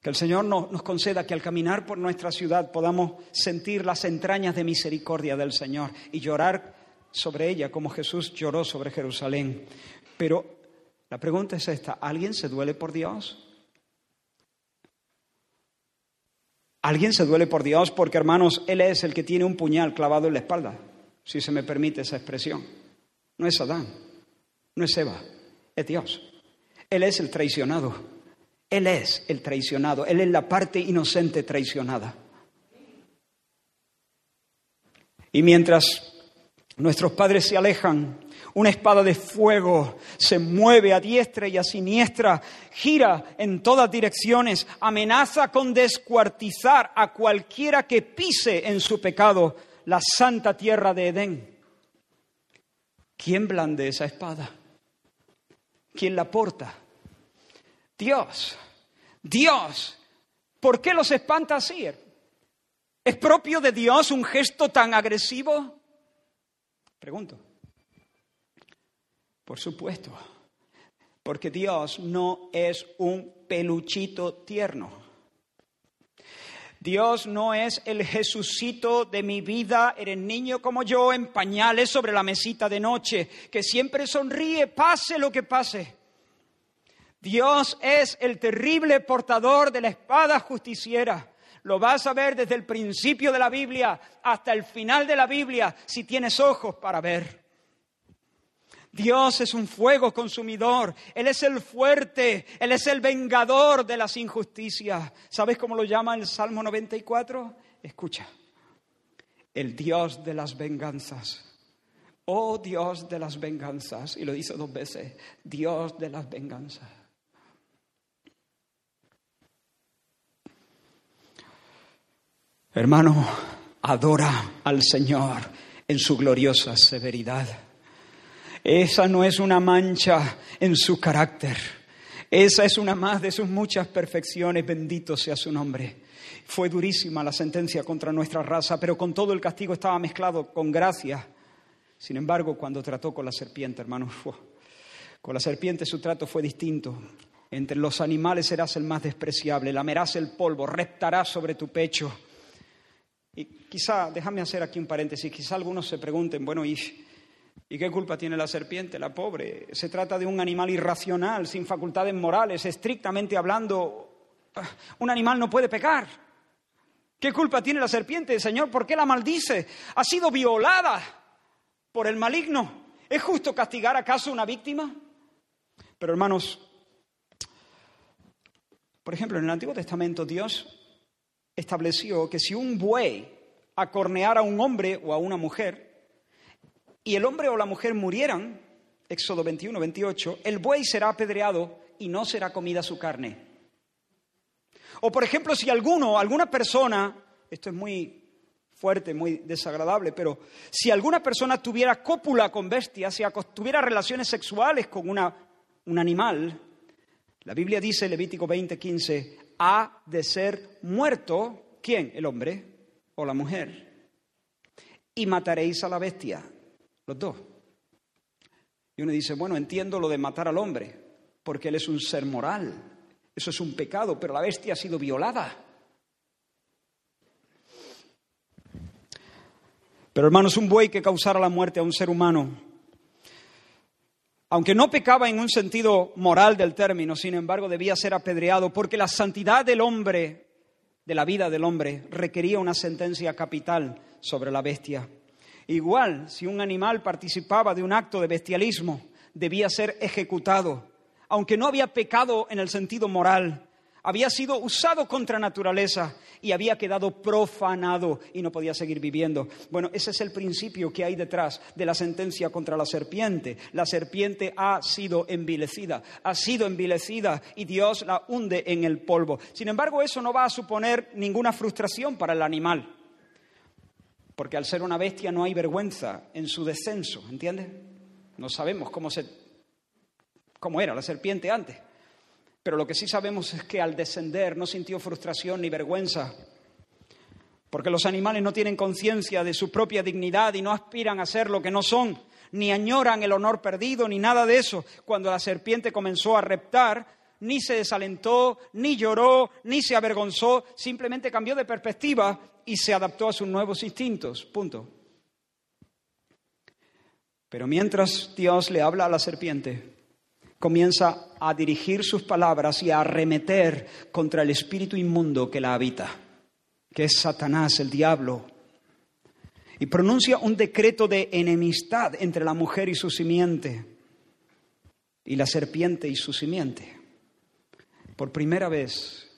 Que el Señor nos conceda que al caminar por nuestra ciudad podamos sentir las entrañas de misericordia del Señor y llorar sobre ella como Jesús lloró sobre Jerusalén. Pero la pregunta es esta, ¿alguien se duele por Dios? ¿Alguien se duele por Dios? Porque, hermanos, Él es el que tiene un puñal clavado en la espalda, si se me permite esa expresión. No es Adán, no es Eva, es Dios. Él es el traicionado. Él es el traicionado. Él es la parte inocente traicionada. Y mientras nuestros padres se alejan, una espada de fuego se mueve a diestra y a siniestra, gira en todas direcciones, amenaza con descuartizar a cualquiera que pise en su pecado la santa tierra de Edén. ¿Quién blande esa espada? ¿Quién la porta? Dios. Dios. ¿Por qué los espanta así? ¿Es propio de Dios un gesto tan agresivo? Pregunto. Por supuesto, porque Dios no es un peluchito tierno. Dios no es el Jesucito de mi vida, eres niño como yo en pañales sobre la mesita de noche, que siempre sonríe, pase lo que pase. Dios es el terrible portador de la espada justiciera. Lo vas a ver desde el principio de la Biblia hasta el final de la Biblia si tienes ojos para ver. Dios es un fuego consumidor, Él es el fuerte, Él es el vengador de las injusticias. ¿Sabes cómo lo llama el Salmo 94? Escucha, el Dios de las venganzas. Oh Dios de las venganzas. Y lo dice dos veces, Dios de las venganzas. Hermano, adora al Señor en su gloriosa severidad. Esa no es una mancha en su carácter. Esa es una más de sus muchas perfecciones. Bendito sea su nombre. Fue durísima la sentencia contra nuestra raza, pero con todo el castigo estaba mezclado con gracia. Sin embargo, cuando trató con la serpiente, hermano, con la serpiente su trato fue distinto. Entre los animales serás el más despreciable, lamerás el polvo, reptarás sobre tu pecho y quizá, déjame hacer aquí un paréntesis, quizá algunos se pregunten, bueno, ¿y, ¿y qué culpa tiene la serpiente, la pobre? Se trata de un animal irracional, sin facultades morales, estrictamente hablando, un animal no puede pecar. ¿Qué culpa tiene la serpiente, Señor? ¿Por qué la maldice? Ha sido violada por el maligno. ¿Es justo castigar acaso una víctima? Pero hermanos, por ejemplo, en el Antiguo Testamento Dios estableció que si un buey acorneara a un hombre o a una mujer y el hombre o la mujer murieran, Éxodo 21, 28, el buey será apedreado y no será comida su carne. O por ejemplo, si alguno, alguna persona, esto es muy fuerte, muy desagradable, pero si alguna persona tuviera cópula con bestias, si tuviera relaciones sexuales con una, un animal, la Biblia dice, Levítico 20, 15, ha de ser muerto, ¿quién? El hombre o la mujer. Y mataréis a la bestia, los dos. Y uno dice, bueno, entiendo lo de matar al hombre, porque él es un ser moral, eso es un pecado, pero la bestia ha sido violada. Pero hermanos, un buey que causara la muerte a un ser humano aunque no pecaba en un sentido moral del término, sin embargo debía ser apedreado porque la santidad del hombre, de la vida del hombre, requería una sentencia capital sobre la bestia. Igual, si un animal participaba de un acto de bestialismo, debía ser ejecutado, aunque no había pecado en el sentido moral, había sido usado contra naturaleza y había quedado profanado y no podía seguir viviendo. Bueno, ese es el principio que hay detrás de la sentencia contra la serpiente. La serpiente ha sido envilecida, ha sido envilecida y Dios la hunde en el polvo. Sin embargo, eso no va a suponer ninguna frustración para el animal, porque al ser una bestia no hay vergüenza en su descenso, ¿entiendes? No sabemos cómo, se, cómo era la serpiente antes. Pero lo que sí sabemos es que al descender no sintió frustración ni vergüenza, porque los animales no tienen conciencia de su propia dignidad y no aspiran a ser lo que no son, ni añoran el honor perdido, ni nada de eso. Cuando la serpiente comenzó a reptar, ni se desalentó, ni lloró, ni se avergonzó, simplemente cambió de perspectiva y se adaptó a sus nuevos instintos. Punto. Pero mientras Dios le habla a la serpiente, comienza a dirigir sus palabras y a arremeter contra el espíritu inmundo que la habita, que es Satanás, el diablo. Y pronuncia un decreto de enemistad entre la mujer y su simiente, y la serpiente y su simiente. Por primera vez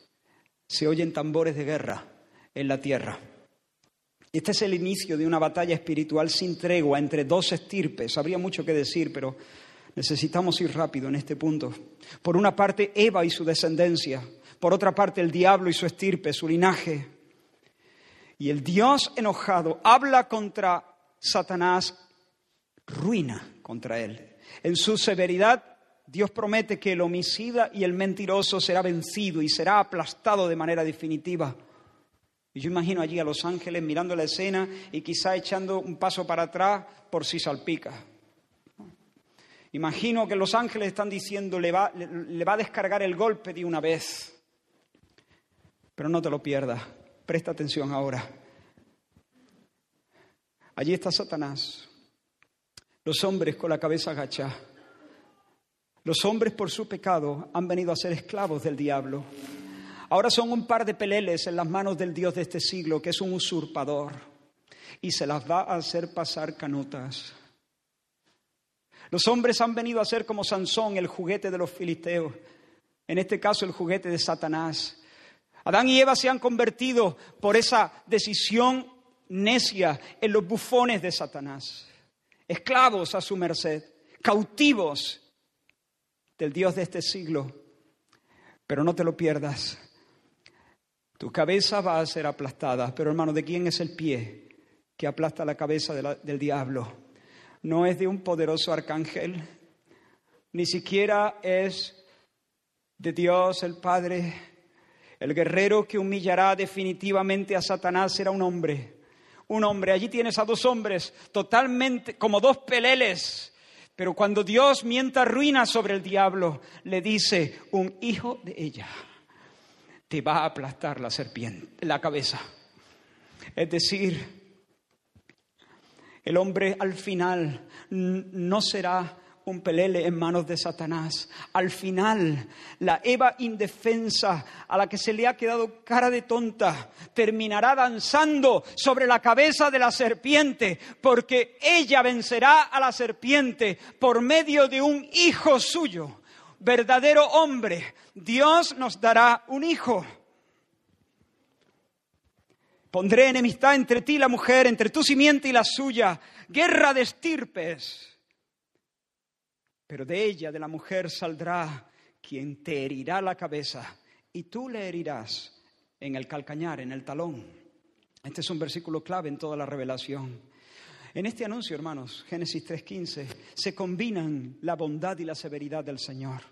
se oyen tambores de guerra en la tierra. Este es el inicio de una batalla espiritual sin tregua entre dos estirpes. Habría mucho que decir, pero necesitamos ir rápido en este punto. Por una parte, Eva y su descendencia. Por otra parte, el diablo y su estirpe, su linaje. Y el Dios enojado habla contra Satanás, ruina contra él. En su severidad, Dios promete que el homicida y el mentiroso será vencido y será aplastado de manera definitiva. Y yo imagino allí a los ángeles mirando la escena y quizá echando un paso para atrás por si salpica. Imagino que los ángeles están diciendo, le va, le va a descargar el golpe de una vez. Pero no te lo pierdas, presta atención ahora. Allí está Satanás, los hombres con la cabeza agachada. Los hombres por su pecado han venido a ser esclavos del diablo. Ahora son un par de peleles en las manos del Dios de este siglo, que es un usurpador, y se las va a hacer pasar canutas. Los hombres han venido a ser como Sansón, el juguete de los filisteos, en este caso el juguete de Satanás. Adán y Eva se han convertido por esa decisión necia en los bufones de Satanás, esclavos a su merced, cautivos del Dios de este siglo. Pero no te lo pierdas. Tu cabeza va a ser aplastada, pero hermano, ¿de quién es el pie que aplasta la cabeza del diablo? No es de un poderoso arcángel, ni siquiera es de Dios el Padre. El guerrero que humillará definitivamente a Satanás será un hombre. Un hombre. Allí tienes a dos hombres totalmente como dos peleles. Pero cuando Dios mienta ruina sobre el diablo, le dice, un hijo de ella te va a aplastar la serpiente, la cabeza. Es decir, el hombre al final no será un pelele en manos de Satanás. Al final, la Eva indefensa, a la que se le ha quedado cara de tonta, terminará danzando sobre la cabeza de la serpiente, porque ella vencerá a la serpiente por medio de un hijo suyo verdadero hombre, Dios nos dará un hijo. Pondré enemistad entre ti y la mujer, entre tu simiente y la suya, guerra de estirpes. Pero de ella, de la mujer, saldrá quien te herirá la cabeza y tú le herirás en el calcañar, en el talón. Este es un versículo clave en toda la revelación. En este anuncio, hermanos, Génesis 3.15, se combinan la bondad y la severidad del Señor.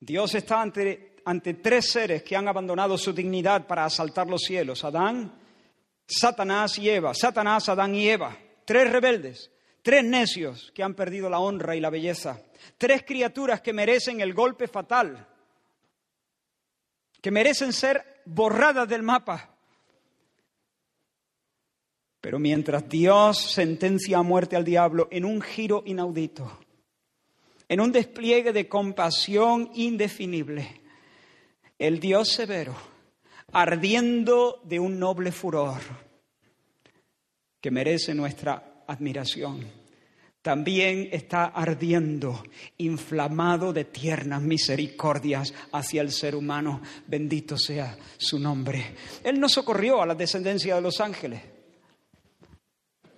Dios está ante, ante tres seres que han abandonado su dignidad para asaltar los cielos. Adán, Satanás y Eva. Satanás, Adán y Eva. Tres rebeldes, tres necios que han perdido la honra y la belleza. Tres criaturas que merecen el golpe fatal, que merecen ser borradas del mapa. Pero mientras Dios sentencia a muerte al diablo en un giro inaudito, en un despliegue de compasión indefinible. El Dios severo, ardiendo de un noble furor que merece nuestra admiración, también está ardiendo, inflamado de tiernas misericordias hacia el ser humano. Bendito sea su nombre. Él no socorrió a la descendencia de los ángeles.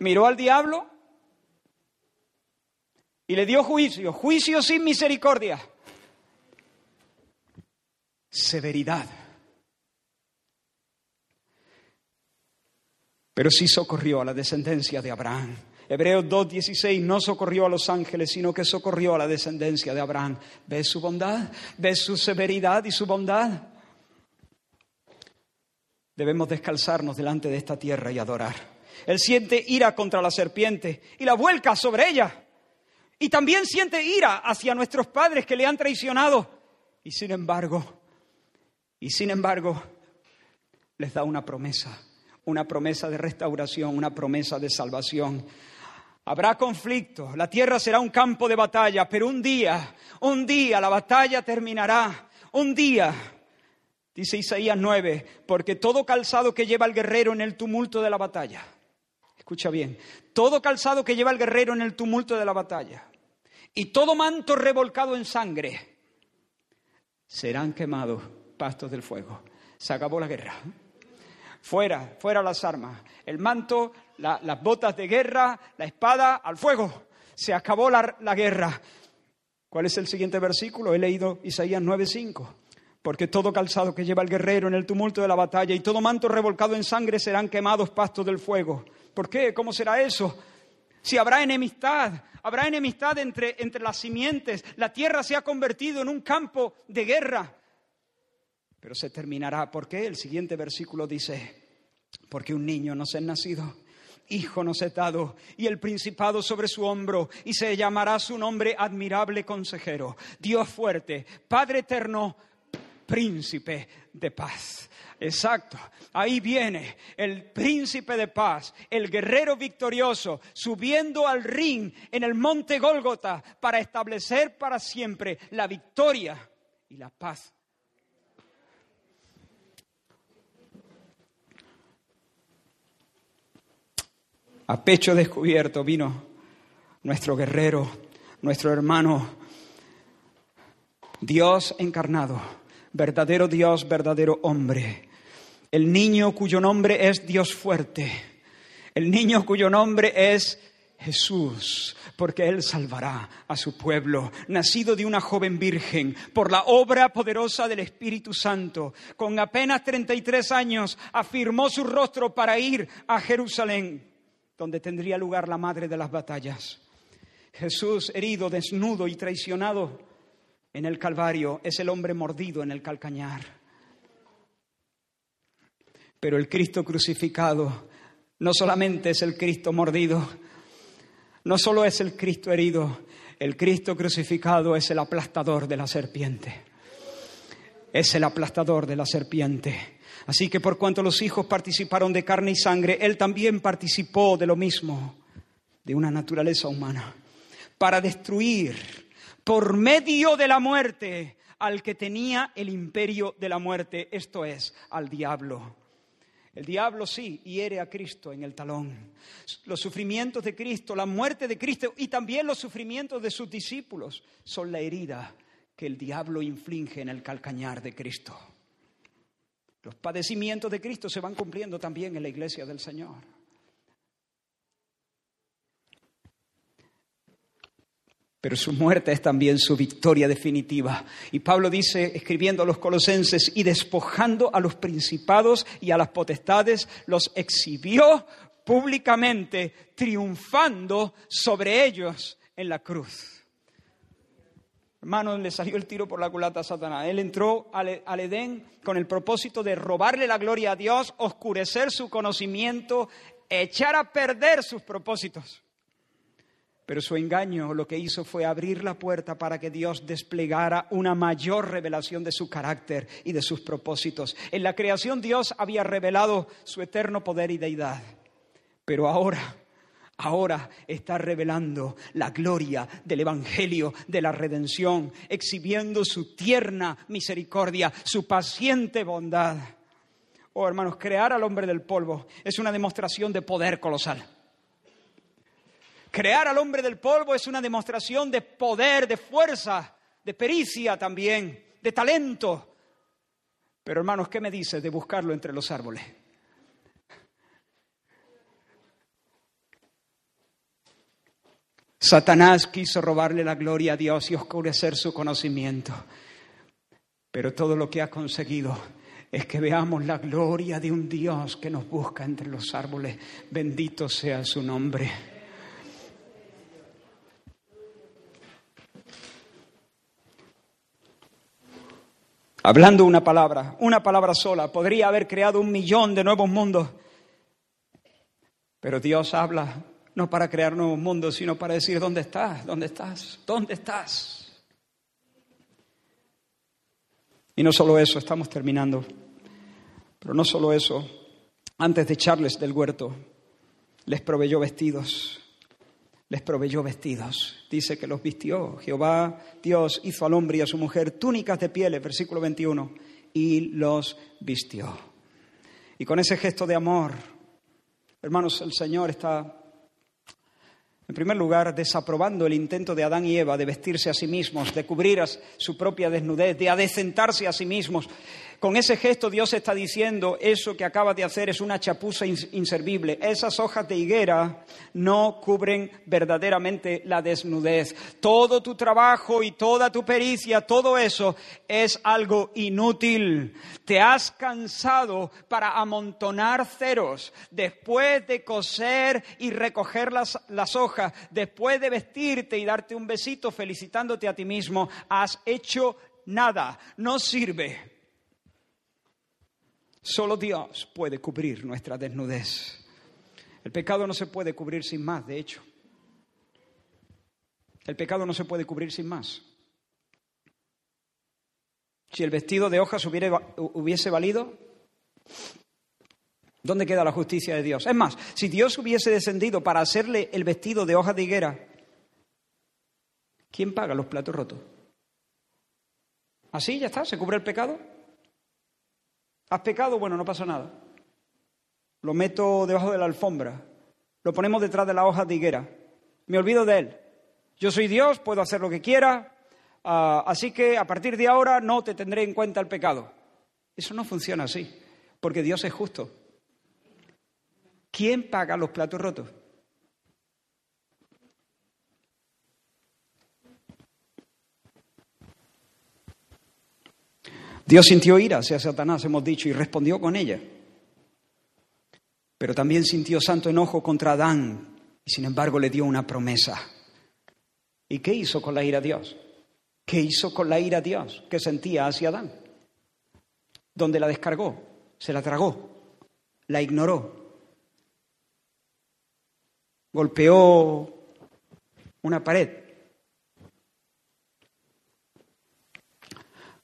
Miró al diablo y le dio juicio, juicio sin misericordia, severidad. Pero sí socorrió a la descendencia de Abraham. Hebreos 2.16 no socorrió a los ángeles, sino que socorrió a la descendencia de Abraham. ¿Ves su bondad? ¿Ves su severidad y su bondad? Debemos descalzarnos delante de esta tierra y adorar. Él siente ira contra la serpiente y la vuelca sobre ella. Y también siente ira hacia nuestros padres que le han traicionado. Y sin embargo, y sin embargo, les da una promesa, una promesa de restauración, una promesa de salvación. Habrá conflicto, la tierra será un campo de batalla, pero un día, un día la batalla terminará. Un día, dice Isaías 9, porque todo calzado que lleva el guerrero en el tumulto de la batalla, escucha bien, todo calzado que lleva el guerrero en el tumulto de la batalla y todo manto revolcado en sangre serán quemados pastos del fuego. Se acabó la guerra. Fuera, fuera las armas. El manto, las botas de guerra, la espada, al fuego. Se acabó la, la guerra. ¿Cuál es el siguiente versículo? He leído Isaías 9:5. Porque todo calzado que lleva el guerrero en el tumulto de la batalla y todo manto revolcado en sangre serán quemados pastos del fuego. ¿Por qué? ¿Cómo será eso? Si habrá enemistad, habrá enemistad entre, entre las simientes, la tierra se ha convertido en un campo de guerra. Pero se terminará. ¿Por qué? El siguiente versículo dice, porque un niño nos es nacido, hijo nos es dado, y el principado sobre su hombro, y se llamará su nombre admirable consejero, Dios fuerte, Padre eterno, príncipe de paz. Exacto. Ahí viene el príncipe de paz, el guerrero victorioso, subiendo al ring en el monte Gólgota para establecer para siempre la victoria y la paz. A pecho descubierto vino nuestro guerrero, nuestro hermano, Dios encarnado verdadero Dios, verdadero hombre. El niño cuyo nombre es Dios fuerte. El niño cuyo nombre es Jesús, porque Él salvará a su pueblo, nacido de una joven virgen, por la obra poderosa del Espíritu Santo. Con apenas 33 años afirmó su rostro para ir a Jerusalén, donde tendría lugar la madre de las batallas. Jesús, herido, desnudo y traicionado, en el Calvario es el hombre mordido en el calcañar. Pero el Cristo crucificado no solamente es el Cristo mordido, no solo es el Cristo herido, el Cristo crucificado es el aplastador de la serpiente. Es el aplastador de la serpiente. Así que por cuanto los hijos participaron de carne y sangre, Él también participó de lo mismo, de una naturaleza humana, para destruir por medio de la muerte al que tenía el imperio de la muerte, esto es, al diablo. El diablo sí hiere a Cristo en el talón. Los sufrimientos de Cristo, la muerte de Cristo y también los sufrimientos de sus discípulos son la herida que el diablo inflige en el calcañar de Cristo. Los padecimientos de Cristo se van cumpliendo también en la iglesia del Señor. Pero su muerte es también su victoria definitiva. Y Pablo dice, escribiendo a los colosenses, y despojando a los principados y a las potestades, los exhibió públicamente, triunfando sobre ellos en la cruz. Hermano, le salió el tiro por la culata a Satanás. Él entró al, al Edén con el propósito de robarle la gloria a Dios, oscurecer su conocimiento, echar a perder sus propósitos. Pero su engaño lo que hizo fue abrir la puerta para que Dios desplegara una mayor revelación de su carácter y de sus propósitos. En la creación Dios había revelado su eterno poder y deidad. Pero ahora, ahora está revelando la gloria del Evangelio de la redención, exhibiendo su tierna misericordia, su paciente bondad. Oh hermanos, crear al hombre del polvo es una demostración de poder colosal. Crear al hombre del polvo es una demostración de poder, de fuerza, de pericia también, de talento. Pero hermanos, ¿qué me dice de buscarlo entre los árboles? Satanás quiso robarle la gloria a Dios y oscurecer su conocimiento. Pero todo lo que ha conseguido es que veamos la gloria de un Dios que nos busca entre los árboles. Bendito sea su nombre. Hablando una palabra, una palabra sola, podría haber creado un millón de nuevos mundos. Pero Dios habla no para crear nuevos mundos, sino para decir, ¿dónde estás? ¿Dónde estás? ¿Dónde estás? Y no solo eso, estamos terminando, pero no solo eso, antes de echarles del huerto, les proveyó vestidos, les proveyó vestidos. Dice que los vistió. Jehová, Dios, hizo al hombre y a su mujer túnicas de pieles, versículo 21, y los vistió. Y con ese gesto de amor, hermanos, el Señor está en primer lugar, desaprobando el intento de Adán y Eva de vestirse a sí mismos, de cubrir su propia desnudez, de adecentarse a sí mismos. Con ese gesto Dios está diciendo, eso que acabas de hacer es una chapuza inservible. Esas hojas de higuera no cubren verdaderamente la desnudez. Todo tu trabajo y toda tu pericia, todo eso es algo inútil. Te has cansado para amontonar ceros. Después de coser y recoger las, las hojas, después de vestirte y darte un besito felicitándote a ti mismo, has hecho nada. No sirve. Solo Dios puede cubrir nuestra desnudez. El pecado no se puede cubrir sin más, de hecho. El pecado no se puede cubrir sin más. Si el vestido de hojas hubiese valido, ¿dónde queda la justicia de Dios? Es más, si Dios hubiese descendido para hacerle el vestido de hojas de higuera, ¿quién paga los platos rotos? ¿Así ya está? ¿Se cubre el pecado? ¿Has pecado? Bueno, no pasa nada. Lo meto debajo de la alfombra. Lo ponemos detrás de la hoja de higuera. Me olvido de él. Yo soy Dios, puedo hacer lo que quiera, ah, así que a partir de ahora no te tendré en cuenta el pecado. Eso no funciona así, porque Dios es justo. ¿Quién paga los platos rotos? Dios sintió ira hacia Satanás, hemos dicho, y respondió con ella. Pero también sintió santo enojo contra Adán y sin embargo le dio una promesa. ¿Y qué hizo con la ira Dios? ¿Qué hizo con la ira Dios que sentía hacia Adán? ¿Dónde la descargó? Se la tragó, la ignoró, golpeó una pared,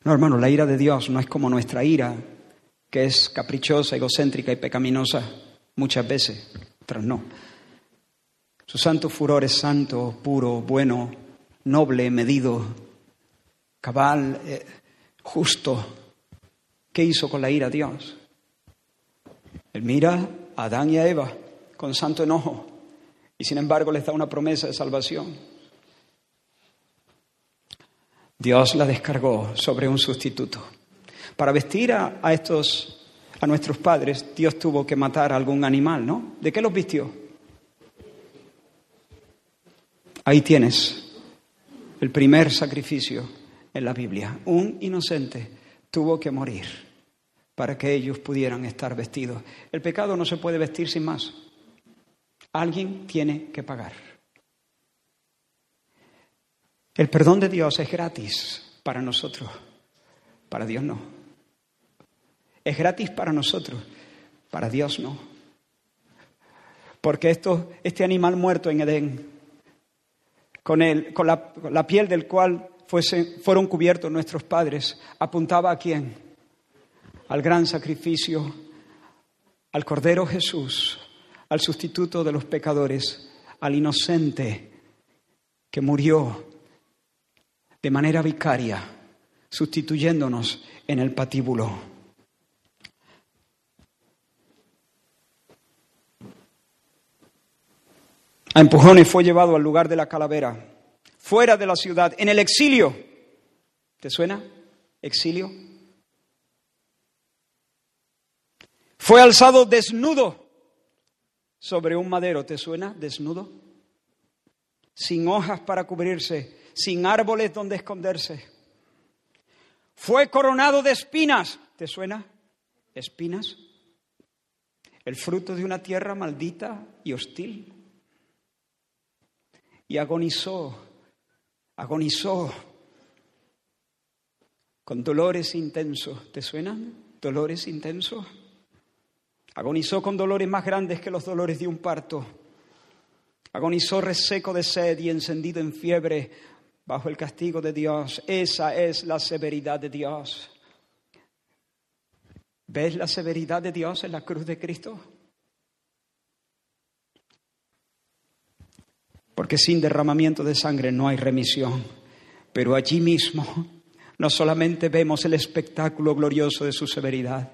No, hermano, la ira de Dios no es como nuestra ira, que es caprichosa, egocéntrica y pecaminosa muchas veces, otras no. Su santo furor es santo, puro, bueno, noble, medido, cabal, eh, justo. ¿Qué hizo con la ira Dios? Él mira a Adán y a Eva con santo enojo y sin embargo les da una promesa de salvación. Dios la descargó sobre un sustituto. Para vestir a, estos, a nuestros padres, Dios tuvo que matar a algún animal, ¿no? ¿De qué los vistió? Ahí tienes el primer sacrificio en la Biblia. Un inocente tuvo que morir para que ellos pudieran estar vestidos. El pecado no se puede vestir sin más. Alguien tiene que pagar. El perdón de Dios es gratis para nosotros, para Dios no. Es gratis para nosotros, para Dios no. Porque esto, este animal muerto en Edén, con, con la, piel del cual fueron cubiertos nuestros padres, apuntaba a quién? Al gran sacrificio, al Cordero Jesús, al sustituto de los pecadores, al inocente que murió de manera vicaria, sustituyéndonos en el patíbulo. A empujones fue llevado al lugar de la calavera, fuera de la ciudad, en el exilio. ¿Te suena? Exilio. Fue alzado desnudo sobre un madero. ¿Te suena? Desnudo. Sin hojas para cubrirse, sin árboles donde esconderse. Fue coronado de espinas. ¿Te suena? Espinas. El fruto de una tierra maldita y hostil. Y agonizó, agonizó con dolores intensos. ¿Te suenan? Dolores intensos. Agonizó con dolores más grandes que los dolores de un parto. Agonizó reseco de sed y encendido en fiebre bajo el castigo de Dios. Esa es la severidad de Dios. ¿Ves la severidad de Dios en la cruz de Cristo? porque sin derramamiento de sangre no hay remisión. Pero allí mismo no solamente vemos el espectáculo glorioso de su severidad,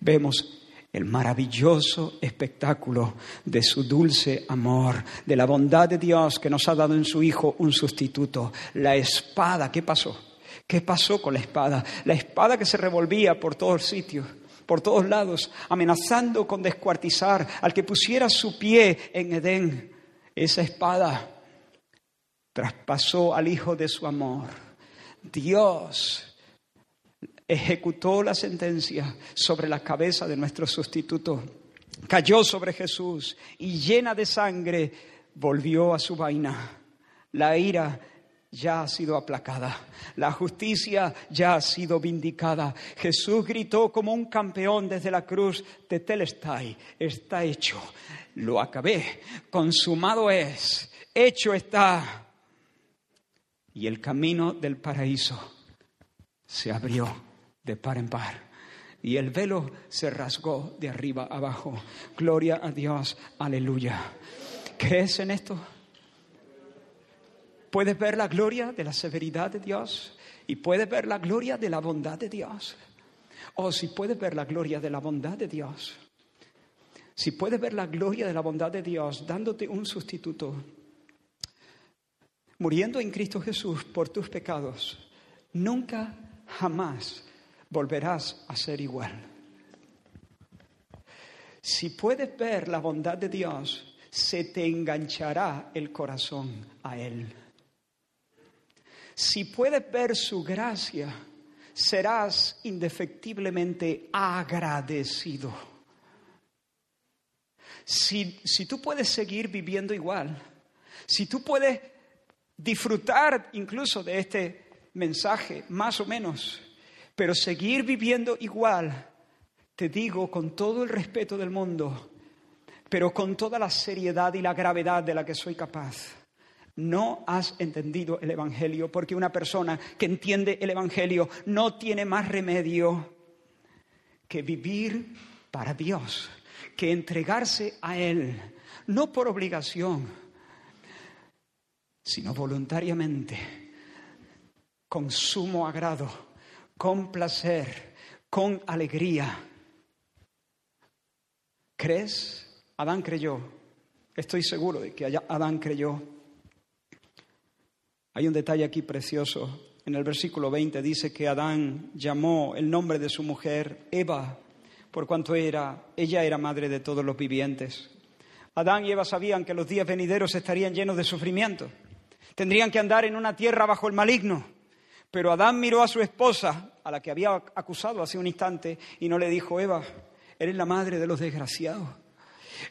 vemos el maravilloso espectáculo de su dulce amor, de la bondad de Dios que nos ha dado en su Hijo un sustituto. La espada, ¿qué pasó? ¿Qué pasó con la espada? La espada que se revolvía por todos sitios, por todos lados, amenazando con descuartizar al que pusiera su pie en Edén. Esa espada traspasó al Hijo de su amor. Dios ejecutó la sentencia sobre la cabeza de nuestro sustituto, cayó sobre Jesús y llena de sangre volvió a su vaina. La ira ya ha sido aplacada, la justicia ya ha sido vindicada. Jesús gritó como un campeón desde la cruz de Telestai, está hecho, lo acabé, consumado es, hecho está. Y el camino del paraíso se abrió de par en par. Y el velo se rasgó de arriba abajo. Gloria a Dios, aleluya. ¿Crees en esto? ¿Puedes ver la gloria de la severidad de Dios? ¿Y puedes ver la gloria de la bondad de Dios? O si puedes ver la gloria de la bondad de Dios. Si puedes ver la gloria de la bondad de Dios dándote un sustituto, muriendo en Cristo Jesús por tus pecados, nunca, jamás volverás a ser igual. Si puedes ver la bondad de Dios, se te enganchará el corazón a Él. Si puedes ver su gracia, serás indefectiblemente agradecido. Si, si, tú puedes seguir viviendo igual, si tú puedes disfrutar incluso de este mensaje, más o menos, pero seguir viviendo igual, te digo con todo el respeto del mundo, pero con toda la seriedad y la gravedad de la que soy capaz. No has entendido el Evangelio porque una persona que entiende el Evangelio no tiene más remedio que vivir para Dios, que entregarse a Él, no por obligación, sino voluntariamente, con sumo agrado con placer, con alegría. ¿Crees? Adán creyó. Estoy seguro de que Adán creyó. Hay un detalle aquí precioso. En el versículo 20 dice que Adán llamó el nombre de su mujer Eva, por cuanto era, ella era madre de todos los vivientes. Adán y Eva sabían que los días venideros estarían llenos de sufrimiento. Tendrían que andar en una tierra bajo el maligno. Pero Adán miró a su esposa, a la que había acusado hace un instante, y no le dijo, Eva, eres la madre de los desgraciados.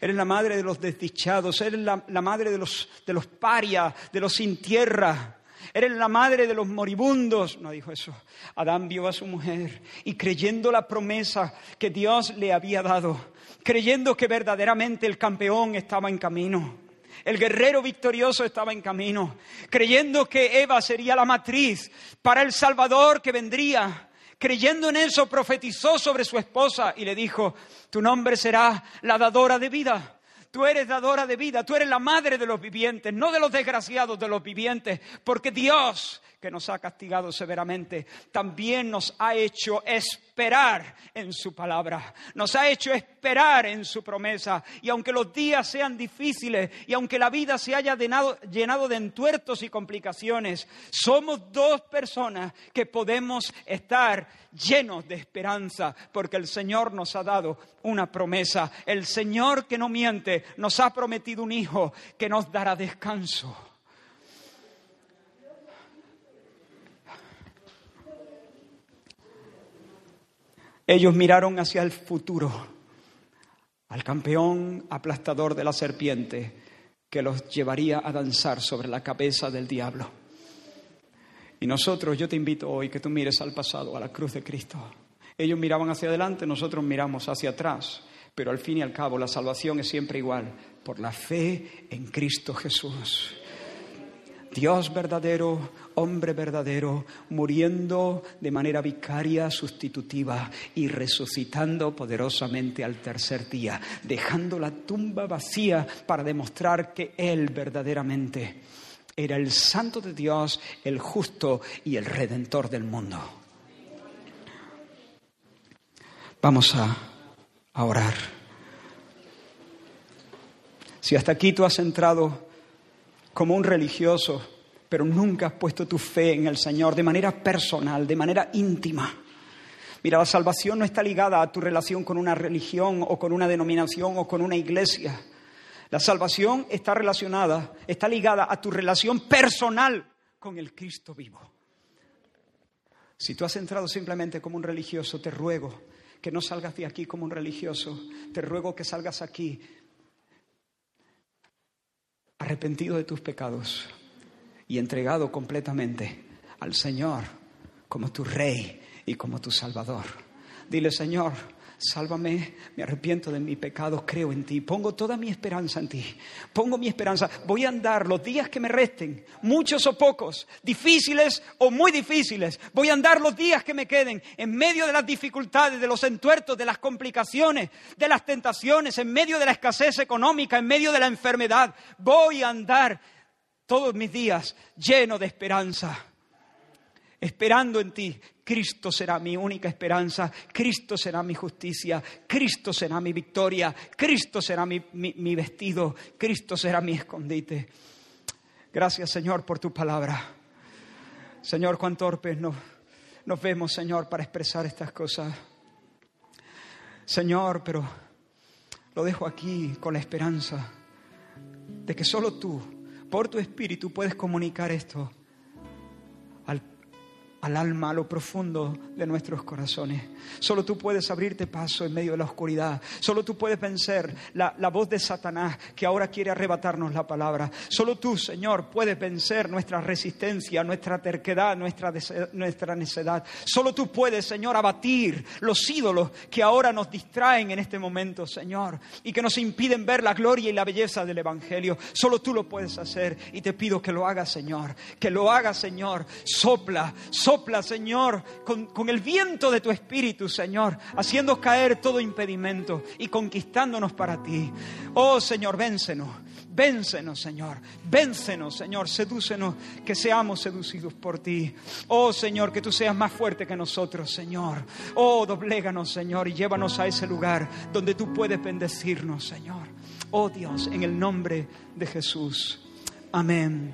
Eres la madre de los desdichados, eres la, madre de los, de los parias, de los sin tierra. Eres la madre de los moribundos. No dijo eso. Adán vio a su mujer y creyendo la promesa que Dios le había dado, creyendo que verdaderamente el campeón estaba en camino, el guerrero victorioso estaba en camino, creyendo que Eva sería la matriz para el Salvador que vendría. Creyendo en eso, profetizó sobre su esposa y le dijo, tu nombre será la dadora de vida. Tú eres dadora de vida, tú eres la madre de los vivientes, no de los desgraciados de los vivientes, porque Dios que nos ha castigado severamente, también nos ha hecho esperar en su palabra, nos ha hecho esperar en su promesa. Y aunque los días sean difíciles y aunque la vida se haya llenado, llenado de entuertos y complicaciones, somos dos personas que podemos estar llenos de esperanza, porque el Señor nos ha dado una promesa. El Señor que no miente nos ha prometido un hijo que nos dará descanso. Ellos miraron hacia el futuro, al campeón aplastador de la serpiente que los llevaría a danzar sobre la cabeza del diablo. Y nosotros, yo te invito hoy que tú mires al pasado, a la cruz de Cristo. Ellos miraban hacia adelante, nosotros miramos hacia atrás, pero al fin y al cabo la salvación es siempre igual, por la fe en Cristo Jesús. Dios verdadero, hombre verdadero, muriendo de manera vicaria, sustitutiva y resucitando poderosamente al tercer día, dejando la tumba vacía para demostrar que Él verdaderamente era el santo de Dios, el justo y el redentor del mundo. Vamos a, orar. Si hasta aquí tú has entrado como un religioso, pero nunca has puesto tu fe en el Señor de manera personal, de manera íntima. Mira, la salvación no está ligada a tu relación con una religión o con una denominación o con una iglesia. La salvación está relacionada, está ligada a tu relación personal con el Cristo vivo. Si tú has entrado simplemente como un religioso, te ruego que no salgas de aquí como un religioso, te ruego que salgas aquí arrepentido de tus pecados y entregado completamente al Señor como tu Rey y como tu Salvador. Dile, Señor, Sálvame, me arrepiento de mi pecado, creo en ti, pongo toda mi esperanza en ti, pongo mi esperanza, voy a andar los días que me resten, muchos o pocos, difíciles o muy difíciles, voy a andar los días que me queden en medio de las dificultades, de los entuertos, de las complicaciones, de las tentaciones, en medio de la escasez económica, en medio de la enfermedad, voy a andar todos mis días lleno de esperanza esperando en ti. Cristo será mi única esperanza, Cristo será mi justicia, Cristo será mi victoria, Cristo será mi, vestido, Cristo será mi escondite. Gracias Señor por tu palabra. Señor, cuán torpes nos, nos vemos, Señor, para expresar estas cosas. Señor, pero lo dejo aquí con la esperanza de que solo tú, por tu Espíritu, puedes comunicar esto al alma, a lo profundo de nuestros corazones. Solo tú puedes abrirte paso en medio de la oscuridad. Solo tú puedes vencer la, voz de Satanás que ahora quiere arrebatarnos la palabra. Solo tú, Señor, puedes vencer nuestra resistencia, nuestra terquedad, nuestra, nuestra necedad. Solo tú puedes, Señor, abatir los ídolos que ahora nos distraen en este momento, Señor, y que nos impiden ver la gloria y la belleza del Evangelio. Solo tú lo puedes hacer y te pido que lo hagas, Señor. Que lo hagas, Señor. Sopla, sopla Sopla, Señor, con, el viento de tu espíritu, Señor, haciendo caer todo impedimento y conquistándonos para ti. Oh, Señor, véncenos. Véncenos, Señor. Véncenos, Señor. Sedúcenos, que seamos seducidos por ti. Oh, Señor, que tú seas más fuerte que nosotros, Señor. Oh, dobléganos, Señor, y llévanos a ese lugar donde tú puedes bendecirnos, Señor. Oh, Dios, en el nombre de Jesús. Amén